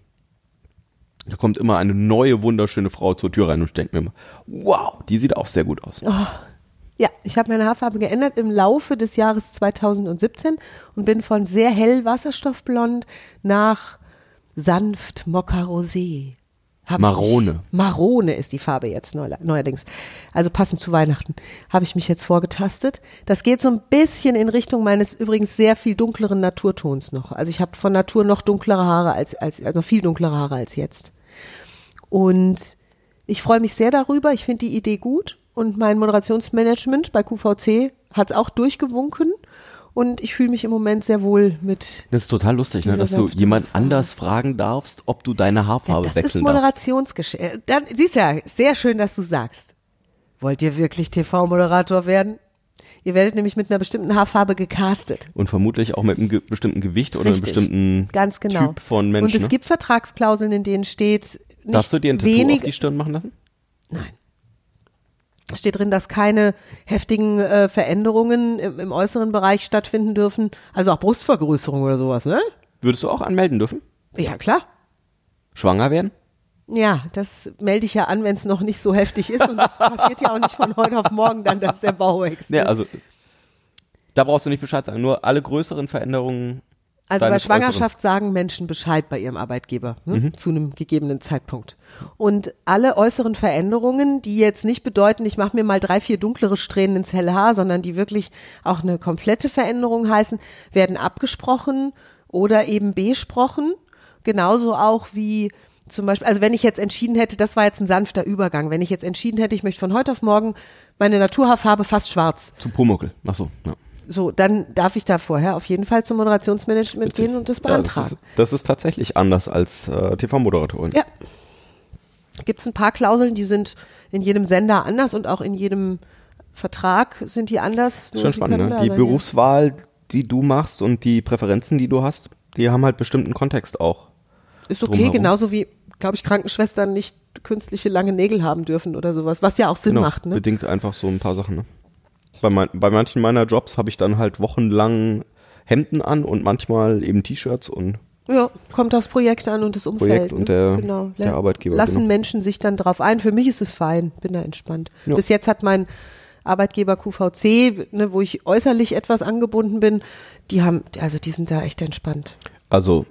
Da kommt immer eine neue, wunderschöne Frau zur Tür rein und ich denke mir immer, wow, die sieht auch sehr gut aus. Ja, ich habe meine Haarfarbe geändert im Laufe des Jahres 2017 und bin von sehr hell wasserstoffblond nach sanft Mokka-Rosé. Hab ich Marone. Mich, Marone ist die Farbe jetzt neu, neuerdings. Also passend zu Weihnachten habe ich mich jetzt vorgetastet. Das geht so ein bisschen in Richtung meines übrigens sehr viel dunkleren Naturtons noch. Also ich habe von Natur noch dunklere Haare als, als noch viel dunklere Haare als jetzt. Und ich freue mich sehr darüber. Ich finde die Idee gut. Und mein Moderationsmanagement bei QVC hat es auch durchgewunken. Und ich fühle mich im Moment sehr wohl mit. Das ist total lustig, ne, dass du jemand anders fragen darfst, ob du deine Haarfarbe das ist wechseln darfst. Moderationsgeschäft. Dann siehst ja, sehr schön, dass du sagst. Wollt ihr wirklich TV-Moderator werden? Ihr werdet nämlich mit einer bestimmten Haarfarbe gecastet. Und vermutlich auch mit einem ge bestimmten Gewicht oder einem Richtig. bestimmten Ganz genau. Typ von Menschen. Und es ne? gibt Vertragsklauseln, in denen steht, nicht Darfst du dir ein Tattoo wenig, auf die Stirn machen lassen? Nein. Steht drin, dass keine heftigen äh, Veränderungen im, im äußeren Bereich stattfinden dürfen. Also auch Brustvergrößerung oder sowas, ne? Würdest du auch anmelden dürfen? Ja, klar. Schwanger werden? Ja, das melde ich ja an, wenn es noch nicht so heftig ist. Und das passiert ja auch nicht von heute auf morgen dann, dass der Bau wächst. Ja, also da brauchst du nicht Bescheid sagen. Nur alle größeren Veränderungen Also bei Schwangerschaft sagen Menschen Bescheid bei ihrem Arbeitgeber ne? Mhm. zu einem gegebenen Zeitpunkt. Und alle äußeren Veränderungen, die jetzt nicht bedeuten, ich mache mir mal drei, vier dunklere Strähnen ins helle Haar, sondern die wirklich auch eine komplette Veränderung heißen, werden abgesprochen oder eben besprochen. Genauso auch wie zum Beispiel, also wenn ich jetzt entschieden hätte, das war jetzt ein sanfter Übergang, wenn ich jetzt entschieden hätte, ich möchte von heute auf morgen meine Naturhaarfarbe fast schwarz, Zu Pumuckel. Ach so, ja. So, dann darf ich da vorher auf jeden Fall zum Moderationsmanagement gehen und das Ja, das, beantragen. ist, das ist tatsächlich anders als äh, TV-Moderatorin. Ja. Gibt es ein paar Klauseln, die sind in jedem Sender anders und auch in jedem Vertrag sind die anders. Schon spannend, ne? Die Berufswahl, die du machst und die Präferenzen, die du hast, die haben halt bestimmten Kontext auch. ja. Ist okay, drumherum. genauso wie, glaube ich, Krankenschwestern nicht künstliche lange Nägel haben dürfen oder sowas, was ja auch Sinn Genau, macht. Ne? bedingt einfach so ein paar Sachen. Ne? Bei, mein, bei manchen meiner Jobs habe ich dann halt wochenlang Hemden an und manchmal eben T-Shirts und Ja, kommt aufs Projekt an und das Umfeld. Projekt und ne? der- genau. der Arbeitgeber, Lassen genau. Menschen sich dann drauf ein. Für mich ist es fein, bin da entspannt. Ja. Bis jetzt hat mein Arbeitgeber QVC, ne, wo ich äußerlich etwas angebunden bin, die haben, also die sind da echt entspannt. also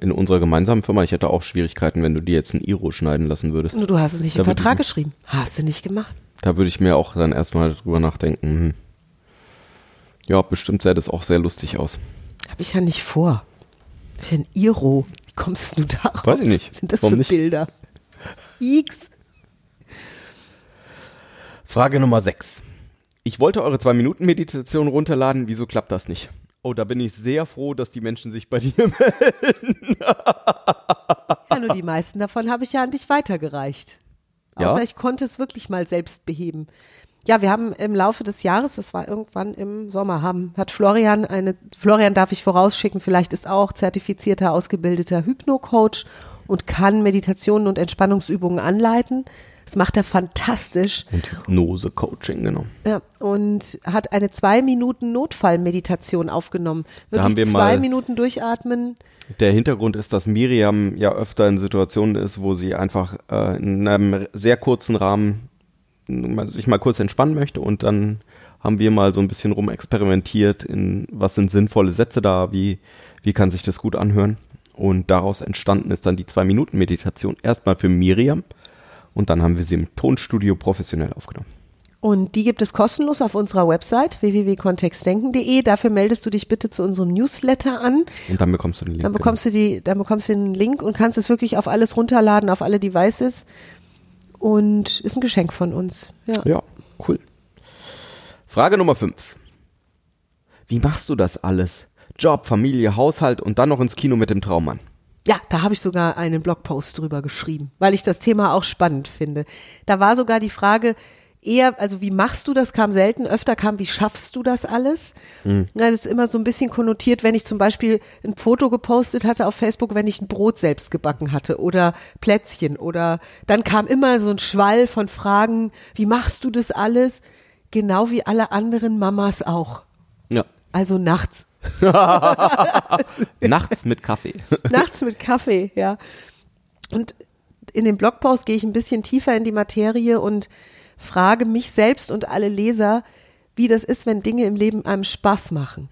in unserer gemeinsamen Firma, ich hätte auch Schwierigkeiten, wenn du dir jetzt ein Iro schneiden lassen würdest. Du hast es nicht Da im Vertrag ich- geschrieben. Hast du nicht gemacht. Da würde ich mir auch dann erstmal drüber nachdenken. Hm. Ja, bestimmt sähe das auch sehr lustig aus. Habe ich ja nicht vor. Ich ein Iro. Wie kommst du darauf? Weiß ich nicht. Sind das Warum für nicht? Bilder? X. Frage Nummer 6. Ich wollte eure 2-Minuten-Meditation runterladen, wieso klappt das nicht? Oh, da bin ich sehr froh, dass die Menschen sich bei dir melden. Ja, nur die meisten davon habe ich ja an dich weitergereicht. Ja? Außer ich konnte es wirklich mal selbst beheben. Ja, wir haben im Laufe des Jahres, das war irgendwann im Sommer, haben, hat Florian eine, Florian darf ich vorausschicken, vielleicht ist auch zertifizierter, ausgebildeter Hypno-Coach und kann Meditationen und Entspannungsübungen anleiten. Das macht er fantastisch. Und Hypnose-Coaching, genau. Ja, und hat eine zwei Minuten Notfallmeditation aufgenommen. Wirklich haben wir zwei Minuten durchatmen. Der Hintergrund ist, dass Miriam ja öfter in Situationen ist, wo sie einfach äh, in einem sehr kurzen Rahmen sich mal kurz entspannen möchte und dann haben wir mal so ein bisschen rumexperimentiert in was sind sinnvolle Sätze da, wie, wie kann sich das gut anhören und daraus entstanden ist dann die zwei Minuten Meditation erstmal für Miriam und dann haben wir sie im Tonstudio professionell aufgenommen. Und die gibt es kostenlos auf unserer Website www.kontextdenken.de. Dafür meldest du dich bitte zu unserem Newsletter an. Und dann bekommst du den Link. Dann bekommst du die, dann bekommst du den Link und kannst es wirklich auf alles runterladen, auf alle Devices. Und ist ein Geschenk von uns. Ja. Ja, cool. Frage Nummer 5. Wie machst du das alles? Job, Familie, Haushalt und dann noch ins Kino mit dem Traummann. Ja, da habe ich sogar einen Blogpost drüber geschrieben, weil ich das Thema auch spannend finde. Da war sogar die Frage eher, also wie machst du das, kam selten, öfter kam, wie schaffst du das alles? Mhm. Das ist immer so ein bisschen konnotiert, wenn ich zum Beispiel ein Foto gepostet hatte auf Facebook, wenn ich ein Brot selbst gebacken hatte oder Plätzchen oder dann kam immer so ein Schwall von Fragen, wie machst du das alles? Genau wie alle anderen Mamas auch. Ja. Also nachts. Nachts mit Kaffee. Nachts mit Kaffee, ja. Und in dem Blogpost gehe ich ein bisschen tiefer in die Materie und frage mich selbst und alle Leser, wie das ist, wenn Dinge im Leben einem Spaß machen.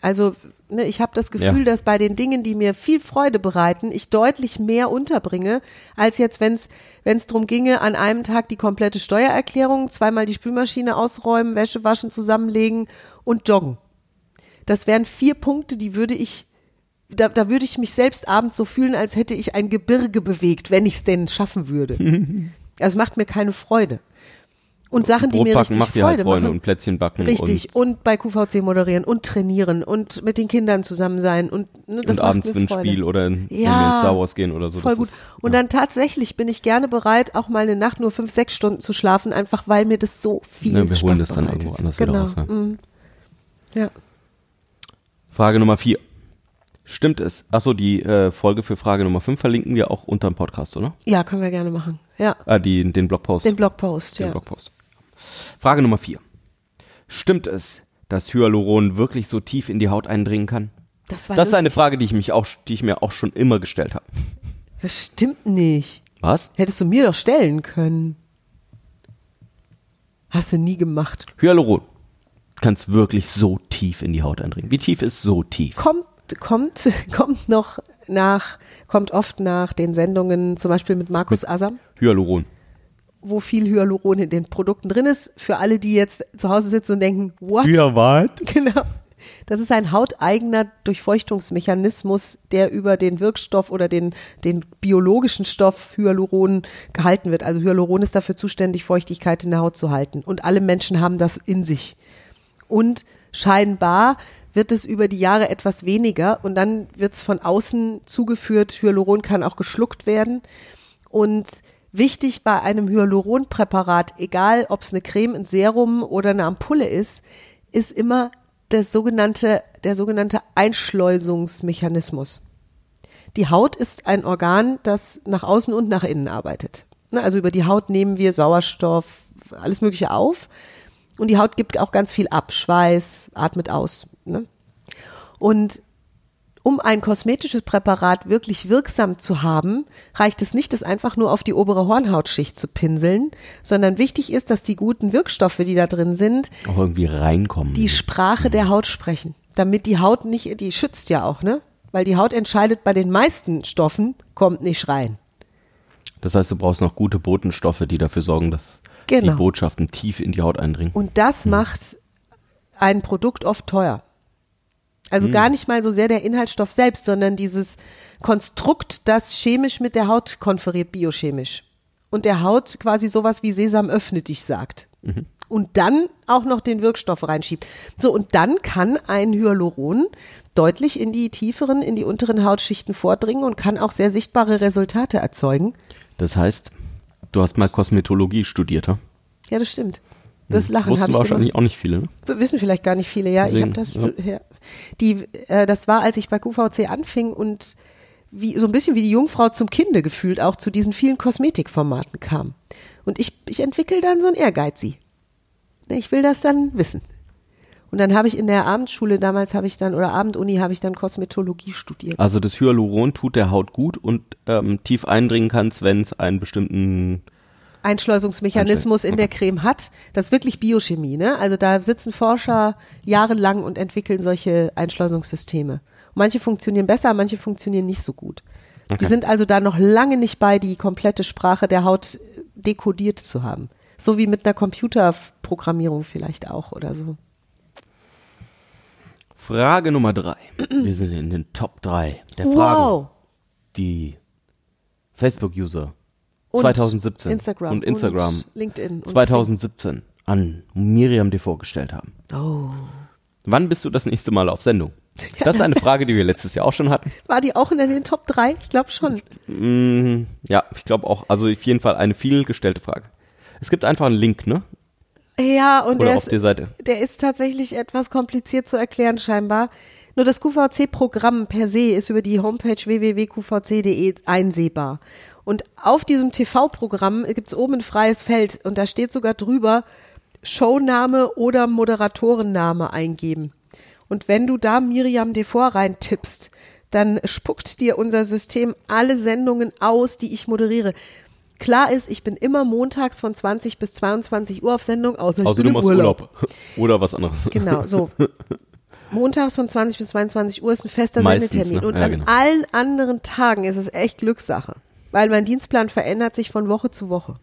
Also ne, ich habe das Gefühl, Ja. dass bei den Dingen, die mir viel Freude bereiten, ich deutlich mehr unterbringe, als jetzt, wenn es darum ginge, an einem Tag die komplette Steuererklärung, zweimal die Spülmaschine ausräumen, Wäsche waschen, zusammenlegen und joggen. Das wären vier Punkte, die würde ich, da, da würde ich mich selbst abends so fühlen, als hätte ich ein Gebirge bewegt, wenn ich es denn schaffen würde. also macht mir keine Freude. Und Sachen, die mir richtig macht dir halt Freude Freunde machen. und Plätzchen backen Richtig. Und, bei QVC moderieren und trainieren und mit den Kindern zusammen sein und ne, und, das und macht abends ein Freude. Spiel oder in, Ja. in Star Wars gehen oder so. Voll das gut. Ist, Und ja. dann tatsächlich bin ich gerne bereit, auch mal eine Nacht nur fünf, sechs Stunden zu schlafen, einfach weil mir das so viel Ja, wir holen Spaß das dann bereitet. irgendwo anders wieder genau. raus, ja. mm. ja. Frage Nummer 4. Stimmt es? Achso, die äh, Folge für Frage Nummer 5 verlinken wir auch unter dem Podcast, oder? Ja, können wir gerne machen. Ja. Ah, die, den Blogpost. Den Blogpost, Den ja. Blogpost. Frage Nummer 4. Stimmt es, dass Hyaluron wirklich so tief in die Haut eindringen kann? Das war Das ist eine. Frage, die ich, mich auch, die ich mir auch schon immer gestellt habe. Das stimmt nicht. Was? Hättest du mir doch stellen können. Hast du nie gemacht. Hyaluron kann es wirklich so tief in die Haut eindringen. Wie tief ist so tief? Kommt kommt, kommt noch nach, kommt oft nach den Sendungen, zum Beispiel mit Markus Asam, Hyaluron. wo viel Hyaluron in den Produkten drin ist. Für alle, die jetzt zu Hause sitzen und denken, what? was? Genau. Das ist ein hauteigener Durchfeuchtungsmechanismus, der über den Wirkstoff oder den, den biologischen Stoff Hyaluron gehalten wird. Also Hyaluron ist dafür zuständig, Feuchtigkeit in der Haut zu halten. Und alle Menschen haben das in sich. Und scheinbar wird es über die Jahre etwas weniger und dann wird es von außen zugeführt. Hyaluron kann auch geschluckt werden. Und wichtig bei einem Hyaluronpräparat, egal ob es eine Creme, ein Serum oder eine Ampulle ist, ist immer das sogenannte, der sogenannte Einschleusungsmechanismus. Die Haut ist ein Organ, das nach außen und nach innen arbeitet. Ne, Also über die Haut nehmen wir Sauerstoff, alles Mögliche auf. Und die Haut gibt auch ganz viel ab. Schweiß, atmet aus. Ne? Und um ein kosmetisches Präparat wirklich wirksam zu haben, reicht es nicht, es einfach nur auf die obere Hornhautschicht zu pinseln, sondern wichtig ist, dass die guten Wirkstoffe, die da drin sind, Auch irgendwie reinkommen. die Sprache der Haut sprechen. Damit die Haut nicht, die schützt ja auch, ne? Weil die Haut entscheidet bei den meisten Stoffen, kommt nicht rein. das heißt, du brauchst noch gute Botenstoffe, die dafür sorgen, dass Genau. die Botschaften tief in die Haut eindringen. Und das macht ein Produkt oft teuer. Also gar nicht mal so sehr der Inhaltsstoff selbst, sondern dieses Konstrukt, das chemisch mit der Haut konferiert, biochemisch. Und der Haut quasi sowas wie Sesam öffne dich sagt. Und dann auch noch den Wirkstoff reinschiebt. So, und dann kann ein Hyaluron deutlich in die tieferen, in die unteren Hautschichten vordringen und kann auch sehr sichtbare Resultate erzeugen. Das heißt, du hast mal Kosmetologie studiert, ha? Ja, das stimmt. Das Lachen Wussten ich wahrscheinlich gemacht. auch nicht viele, ne? Wissen vielleicht gar nicht viele, ja. ich habe Deswegen, das, ja. Die, äh, das war, als ich bei QVC anfing und wie, so ein bisschen wie die Jungfrau zum Kinde gefühlt auch zu diesen vielen Kosmetikformaten kam. Und ich, ich entwickle dann so ein Ehrgeizi. Ne, Ich will das dann wissen. Und dann habe ich in der Abendschule damals habe ich dann, oder Abenduni habe ich dann Kosmetologie studiert. Also das Hyaluron tut der Haut gut und ähm, tief eindringen kannst, wenn es einen bestimmten Einschleusungsmechanismus in der Creme hat. Das ist wirklich Biochemie, ne? Also da sitzen Forscher jahrelang und entwickeln solche Einschleusungssysteme. Manche funktionieren besser, manche funktionieren nicht so gut. Die Okay. sind also da noch lange nicht bei, die komplette Sprache der Haut dekodiert zu haben. So wie mit einer Computerprogrammierung vielleicht auch oder so. Frage Nummer drei. Wir sind in den Top drei der Fragen, Wow. die Facebook-User Und 2017 Instagram und Instagram und LinkedIn und 2017 an Miriam dir vorgestellt haben. Oh. Wann bist du das nächste Mal auf Sendung? Das ist eine Frage, die wir letztes Jahr auch schon hatten. War die auch in den Top 3? Ich glaube schon. Mm, ja, ich glaube auch, also auf jeden Fall eine viel gestellte Frage. Es gibt einfach einen Link, ne? Ja, und Oder der ist, der ist tatsächlich etwas kompliziert zu erklären scheinbar. Nur das QVC-Programm per se ist über die Homepage www.qvc.de einsehbar. Und auf diesem TV-Programm gibt es oben ein freies Feld und da steht sogar drüber Showname oder Moderatorenname eingeben. Und wenn du da Miriam Devor reintippst, dann spuckt dir unser System alle Sendungen aus, die ich moderiere. Klar ist, ich bin immer montags von 20 bis 22 Uhr auf Sendung, außer ich Außer du im machst Urlaub. Urlaub. Oder was anderes. Genau, so. Montags von 20 bis 22 Uhr ist ein fester Meistens, Sendetermin. ne? Und Ja, an genau. allen anderen Tagen ist es echt Glückssache. Weil mein Dienstplan verändert sich von Woche zu Woche.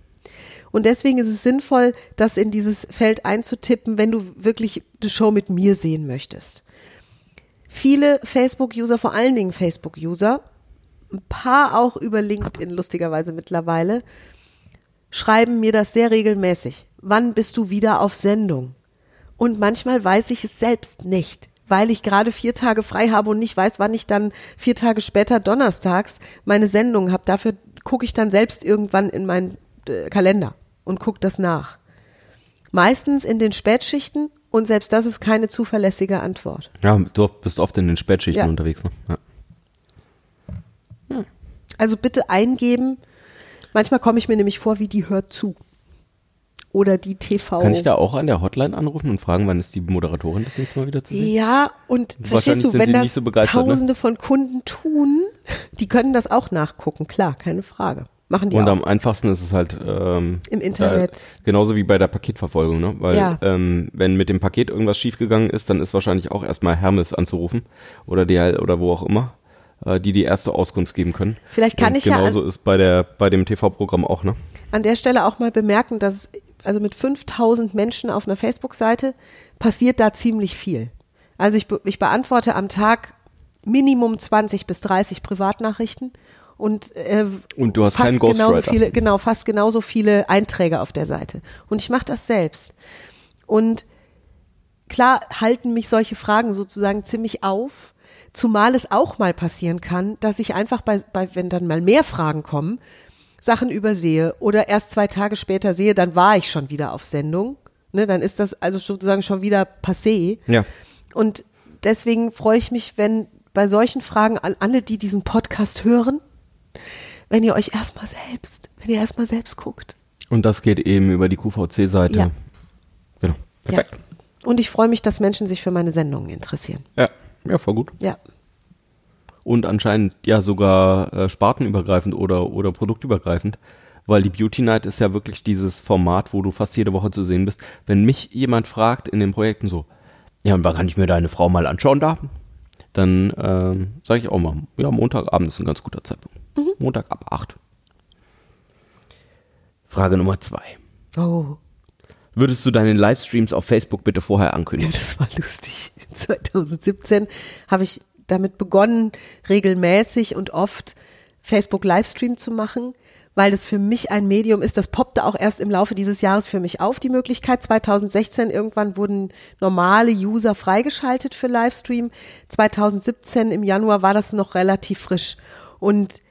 Und deswegen ist es sinnvoll, das in dieses Feld einzutippen, wenn du wirklich die Show mit mir sehen möchtest. Viele Facebook-User, vor allen Dingen Facebook-User, ein paar auch über LinkedIn lustigerweise mittlerweile, schreiben mir das sehr regelmäßig. Wann bist du wieder auf Sendung? Und manchmal weiß ich es selbst nicht, weil ich gerade vier Tage frei habe und nicht weiß, wann ich dann vier Tage später donnerstags meine Sendung habe. Dafür gucke ich dann selbst irgendwann in meinen äh, Kalender und gucke das nach. Meistens in den Spätschichten und selbst das ist keine zuverlässige Antwort. Ja, du bist oft in den Spätschichten Ja. unterwegs, ne? Ja. Also bitte eingeben. Manchmal komme ich mir nämlich vor, wie die hört zu. Oder die TV. Kann ich da auch an der Hotline anrufen und fragen, wann ist die Moderatorin das nächste Mal wieder zu sehen? Ja, und verstehst du, wenn das so ne? Tausende von Kunden tun, die können das auch nachgucken, klar, keine Frage. Machen die Und auch. am einfachsten ist es halt ähm, Im Internet. Da, genauso wie bei der Paketverfolgung, ne? Weil Ja. ähm, wenn mit dem Paket irgendwas schiefgegangen ist, dann ist wahrscheinlich auch erstmal Hermes anzurufen oder DHL oder wo auch immer, äh, die die erste Auskunft geben können. Vielleicht kann Und ich ja an- genauso ist bei der bei dem TV-Programm auch, ne? An der Stelle auch mal bemerken, dass also mit 5000 Menschen auf einer Facebook-Seite passiert da ziemlich viel. Also ich, be- ich beantworte am Tag Minimum 20 bis 30 Privatnachrichten und, äh, Und du hast fast keinen genauso viele, genau, fast genauso viele Einträge auf der Seite. Und ich mache das selbst. Und klar halten mich solche Fragen sozusagen ziemlich auf, zumal es auch mal passieren kann, dass ich einfach bei, bei wenn dann mal mehr Fragen kommen, Sachen übersehe oder erst zwei Tage später sehe, dann war ich schon wieder auf Sendung. Ne, dann ist das also sozusagen schon wieder passé. Ja. Und deswegen freue ich mich, wenn bei solchen Fragen an alle, die diesen Podcast hören, wenn ihr euch erstmal selbst, wenn ihr erstmal selbst guckt. Und das geht eben über die QVC-Seite. Ja. Genau. Perfekt. Ja. Und ich freue mich, dass Menschen sich für meine Sendungen interessieren. Ja. Ja. voll gut. Ja. Und anscheinend ja sogar äh, spartenübergreifend oder, oder produktübergreifend. Weil die Beauty Night ist ja wirklich dieses Format, wo du fast jede Woche zu sehen bist. Wenn mich jemand fragt in den Projekten so, ja, und wann kann ich mir deine Frau mal anschauen da? Dann ähm, sage ich auch mal, ja, Montagabend ist ein ganz guter Zeitpunkt. Montag ab 8. Frage Nummer zwei. Oh, Würdest du deine Livestreams auf Facebook bitte vorher ja, ankündigen? das war lustig. 2017 habe ich damit begonnen, regelmäßig und oft Facebook Livestream zu machen, weil das für mich ein Medium ist. Das poppte auch erst im Laufe dieses Jahres für mich auf, die Möglichkeit. 2016 irgendwann wurden normale User freigeschaltet für Livestream. 2017 im Januar war das noch relativ frisch. Und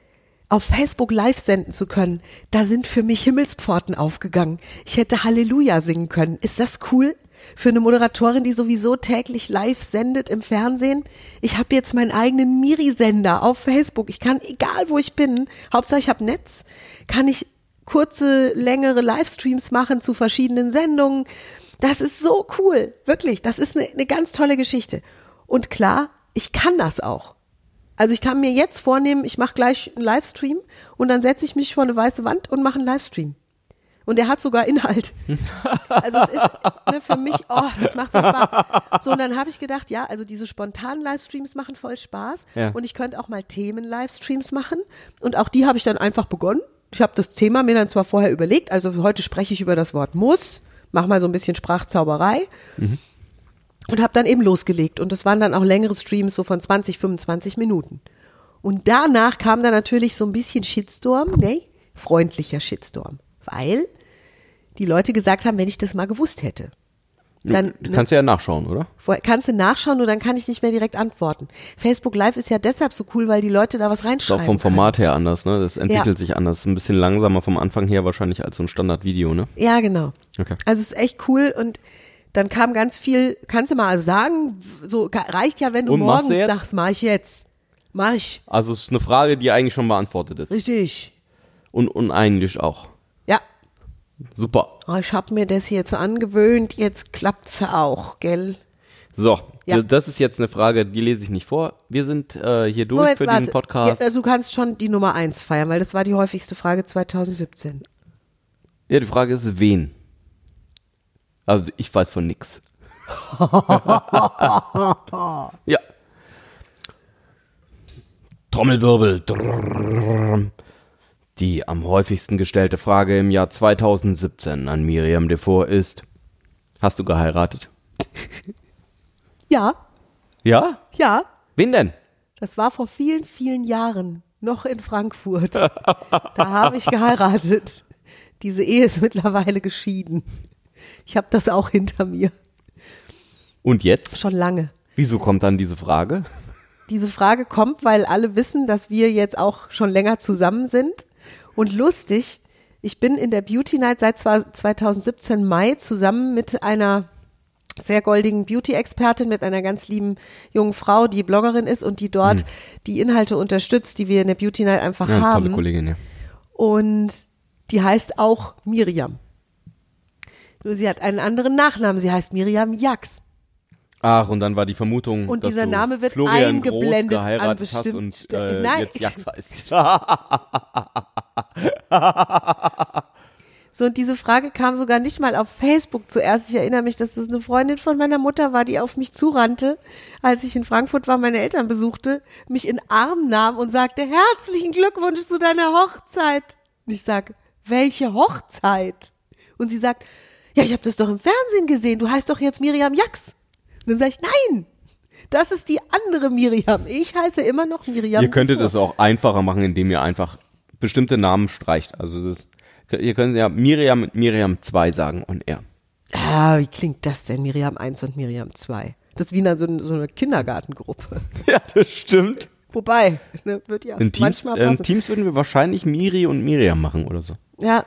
auf Facebook live senden zu können, da sind für mich Himmelspforten aufgegangen. Ich hätte Halleluja singen können. Ist das cool? Für eine Moderatorin, die sowieso täglich live sendet im Fernsehen. Ich habe jetzt meinen eigenen Miri-Sender auf Facebook. Ich kann, egal wo ich bin, Hauptsache ich habe Netz, kann ich kurze, längere Livestreams machen zu verschiedenen Sendungen. Das ist so cool. Wirklich. Das ist eine, eine ganz tolle Geschichte. Und klar, ich kann das auch. Also ich kann mir jetzt vornehmen, ich mache gleich einen Livestream und dann setze ich mich vor eine weiße Wand und mache einen Livestream. Und der hat sogar Inhalt. Also es ist ne, für mich, oh, das macht so Spaß. So, und dann habe ich gedacht, ja, also diese spontanen Livestreams machen voll Spaß. Ja. Und ich könnte auch mal Themen-Livestreams machen. Und auch die habe ich dann einfach begonnen. Ich habe das Thema mir dann zwar vorher überlegt, also heute spreche ich über das Wort muss, mach mal so ein bisschen Sprachzauberei und habe dann eben losgelegt. Und das waren dann auch längere Streams, so von 20, 25 Minuten. Und danach kam dann natürlich so ein bisschen Shitstorm, ne? Freundlicher Shitstorm. Weil die Leute gesagt haben, wenn ich das mal gewusst hätte. Dann, Du kannst ja nachschauen, oder? Kannst du nachschauen, nur dann kann ich nicht mehr direkt antworten. Facebook Live ist ja deshalb so cool, weil die Leute da was Ist auch reinschreiben. vom Format her anders, ne? Das entwickelt Ja. sich anders. Ist ein bisschen langsamer vom Anfang her wahrscheinlich als so ein Standardvideo, ne? Ja, genau. Okay. Also es ist echt cool und dann kam ganz viel, kannst du mal sagen, so reicht ja, wenn du Und morgens sagst, mach ich jetzt. Mach ich. Also es ist eine Frage, die eigentlich schon beantwortet ist. Richtig. Und, und eigentlich auch. Ja. Super. Oh, ich habe mir das jetzt angewöhnt, jetzt klappt's auch, gell? So, Ja. das ist jetzt eine Frage, die lese ich nicht vor. Wir sind äh, hier durch Moment, für warte. diesen Podcast. Ja, also du kannst schon die Nummer eins feiern, weil das war die häufigste Frage 2017. Ja, die Frage ist, wen? Also ich weiß von nix. ja. Trommelwirbel. Die am häufigsten gestellte Frage im Jahr 2017 an Miriam Devor ist, hast du geheiratet? Ja, Ja? ja. Wen denn? Das war vor vielen, vielen Jahren, noch in Frankfurt. da habe ich geheiratet. Diese Ehe ist mittlerweile geschieden. Ich habe das auch hinter mir. Und jetzt? Schon lange. Wieso kommt dann diese Frage? Diese Frage kommt, weil alle wissen, dass wir jetzt auch schon länger zusammen sind. Und lustig, ich bin in der Beauty Night seit zwar 2017 Mai zusammen mit einer sehr goldigen Beauty-Expertin, mit einer ganz lieben jungen Frau, die Bloggerin ist und die dort die Inhalte unterstützt, die wir in der Beauty Night einfach Ja, haben. tolle Kollegin, ja. Und die heißt auch Miriam. Nur sie hat einen anderen Nachnamen. Sie heißt Miriam Jax. Ach, und dann war die Vermutung, Und dass dieser du Name wird Florian eingeblendet Groß an geheiratet hast und äh, Nein. jetzt Jax heißt. So, und diese Frage kam sogar nicht mal auf Facebook zuerst. Ich erinnere mich, dass das eine Freundin von meiner Mutter war, die auf mich zurannte, als ich in Frankfurt war, meine Eltern besuchte, mich in Arm nahm und sagte, herzlichen Glückwunsch zu deiner Hochzeit. Und ich sage, welche Hochzeit? Und sie sagt, ja, ich habe das doch im Fernsehen gesehen, du heißt doch jetzt Miriam Jax. Und dann sage ich, nein, das ist die andere Miriam. Ich heiße immer noch Miriam. Ihr könntet es auch einfacher machen, indem ihr einfach bestimmte Namen streicht. Also das, ihr könnt ja Miriam mit Miriam 2 sagen und er. Ah, wie klingt das denn, Miriam 1 und Miriam 2? Das ist wie eine, so, eine- Kindergartengruppe. Ja, das stimmt. Wobei, ne, wird ja In Teams, manchmal äh, in passen. Teams würden wir wahrscheinlich Miri und Miriam machen oder so. Ja,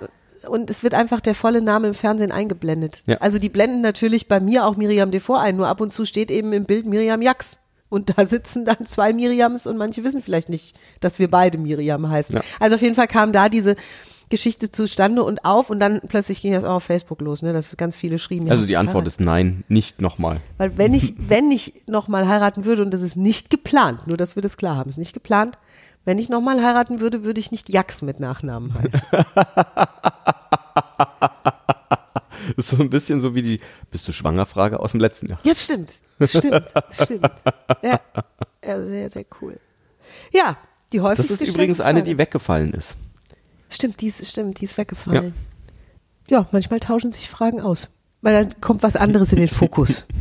und es wird einfach der volle Name im Fernsehen eingeblendet. Ja. Also die blenden natürlich bei mir auch Miriam Devor ein, nur ab und zu steht eben im Bild Miriam Jax. Und da sitzen dann zwei Miriams und manche wissen vielleicht nicht, dass wir beide Miriam heißen. Ja. Also auf jeden Fall kam da diese Geschichte zustande und auf und dann plötzlich ging das auch auf Facebook los, ne, dass ganz viele schrieben. ja, Also die Antwort ist nein, nicht nochmal. Weil wenn ich, wenn ich nochmal heiraten würde, und das ist nicht geplant, nur dass wir das klar haben, ist nicht geplant, wenn ich nochmal heiraten würde, würde ich nicht Jax mit Nachnamen heißen. Das ist so ein bisschen so wie die Bist du schwanger Frage aus dem letzten Jahr. Ja, stimmt. Stimmt. Stimmt. Ja. ja, sehr, sehr cool. Ja, die Das häufigste ist übrigens gestellte eine, Frage. die weggefallen ist. Stimmt, die ist, stimmt, die ist weggefallen. Ja. manchmal tauschen sich Fragen aus. Weil dann kommt was anderes in den Fokus.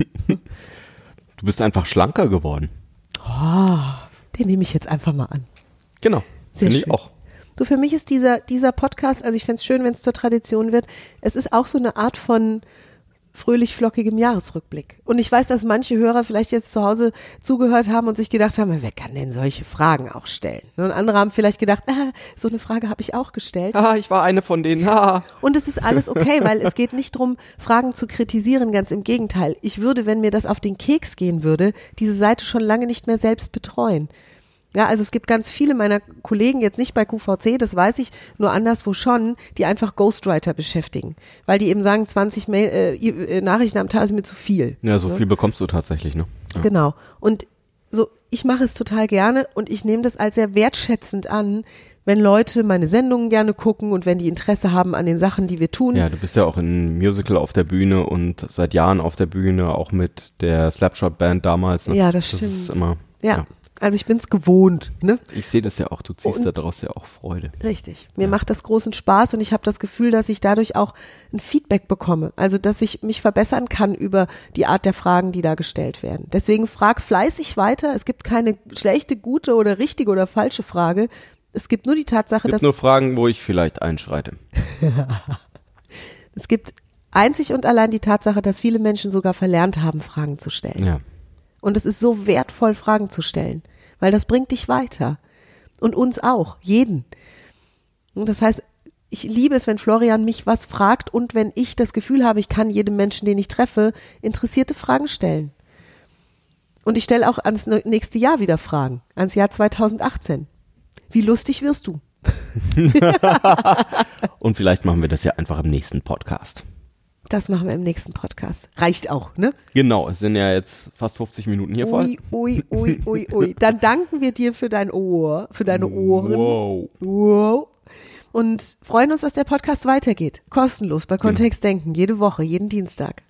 Du bist einfach schlanker geworden. Den nehme ich jetzt einfach mal an. Genau. Finde ich auch. So, für mich ist dieser, dieser Podcast, also ich fänd's schön, wenn es zur Tradition wird, es ist auch so eine Art von fröhlich flockigem Jahresrückblick. Und ich weiß, dass manche Hörer vielleicht jetzt zu Hause zugehört haben und sich gedacht haben, wer kann denn solche Fragen auch stellen? Und andere haben vielleicht gedacht, ah, so eine Frage habe ich auch gestellt. Ah, ich war eine von denen. Ah. Und es ist alles okay, weil es geht nicht drum, Fragen zu kritisieren, ganz im Gegenteil. Ich würde, wenn mir das auf den Keks gehen würde, diese Seite schon lange nicht mehr selbst betreuen. Ja, also es gibt ganz viele meiner Kollegen, jetzt nicht bei QVC, das weiß ich, nur anderswo schon, die einfach Ghostwriter beschäftigen. Weil die eben sagen, 20 Mail, äh, äh, Nachrichten am Tag ist mir zu viel. Ja, so viel bekommst du tatsächlich, ne? Ja. Genau. Und so, ich mache es total gerne und ich nehme das als sehr wertschätzend an, wenn Leute meine Sendungen gerne gucken und wenn die Interesse haben an den Sachen, die wir tun. Ja, du bist ja auch in Musical auf der Bühne und seit Jahren auf der Bühne, auch mit der Slapshot Band damals. Ne? Ja, das stimmt. Ist immer, Ja. Also ich bin's gewohnt, ne? Ich sehe das ja auch, du ziehst Und- daraus ja auch Freude. Richtig. Mir macht das großen Spaß und ich habe das Gefühl, dass ich dadurch auch ein Feedback bekomme. Also dass ich mich verbessern kann über die Art der Fragen, die da gestellt werden. Deswegen frag fleißig weiter. Es gibt keine schlechte, gute oder richtige oder falsche Frage. Es gibt nur die Tatsache, Es gibt dass nur Fragen, wo ich vielleicht einschreite. es gibt einzig und allein die Tatsache, dass viele Menschen sogar verlernt haben, Fragen zu stellen. Ja. Und es ist so wertvoll, Fragen zu stellen, weil das bringt dich weiter. Und uns auch, jeden. Und das heißt, ich liebe es, wenn Florian mich was fragt und wenn ich das Gefühl habe, ich kann jedem Menschen, den ich treffe, interessierte Fragen stellen. Und ich stelle auch ans nächste Jahr wieder Fragen, ans Jahr 2018. Wie lustig wirst du? Und vielleicht machen wir das ja einfach im nächsten Podcast. Das machen wir im nächsten Podcast. Reicht auch, ne? Genau, es sind ja jetzt fast 50 Minuten hier voll. Ui, ui, ui, ui, ui. Dann danken wir dir für dein Ohr, für deine Ohren. Wow. Wow. Und freuen uns, dass der Podcast weitergeht. Kostenlos bei Kontext Denken. Jede Woche, jeden Dienstag.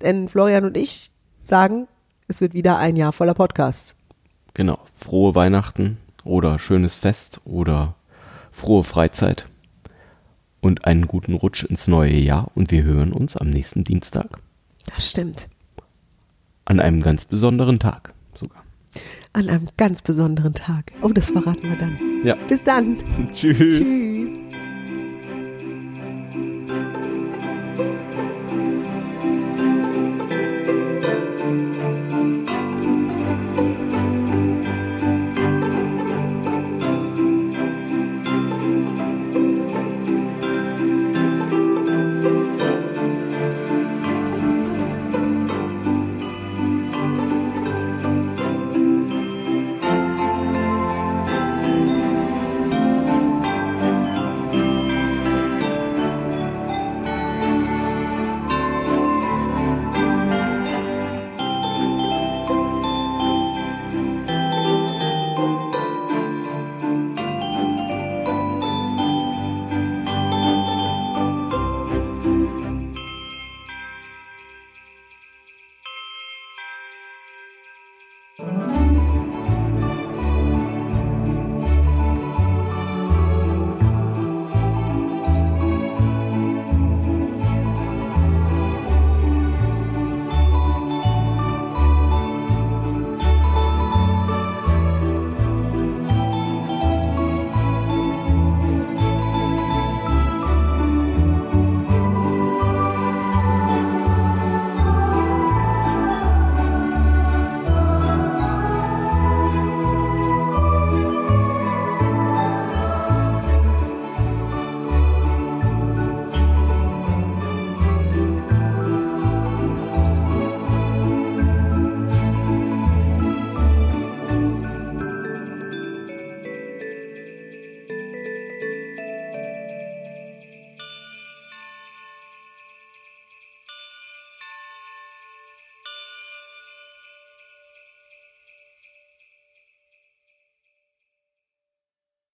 Denn Florian und ich sagen, es wird wieder ein Jahr voller Podcasts. Genau. Frohe Weihnachten oder schönes Fest oder frohe Freizeit und einen guten Rutsch ins neue Jahr und wir hören uns am nächsten Dienstag Das stimmt. an einem ganz besonderen Tag sogar. An einem ganz besonderen Tag. Oh, das verraten wir dann. Ja. Bis dann. Tschüss. Tschüss.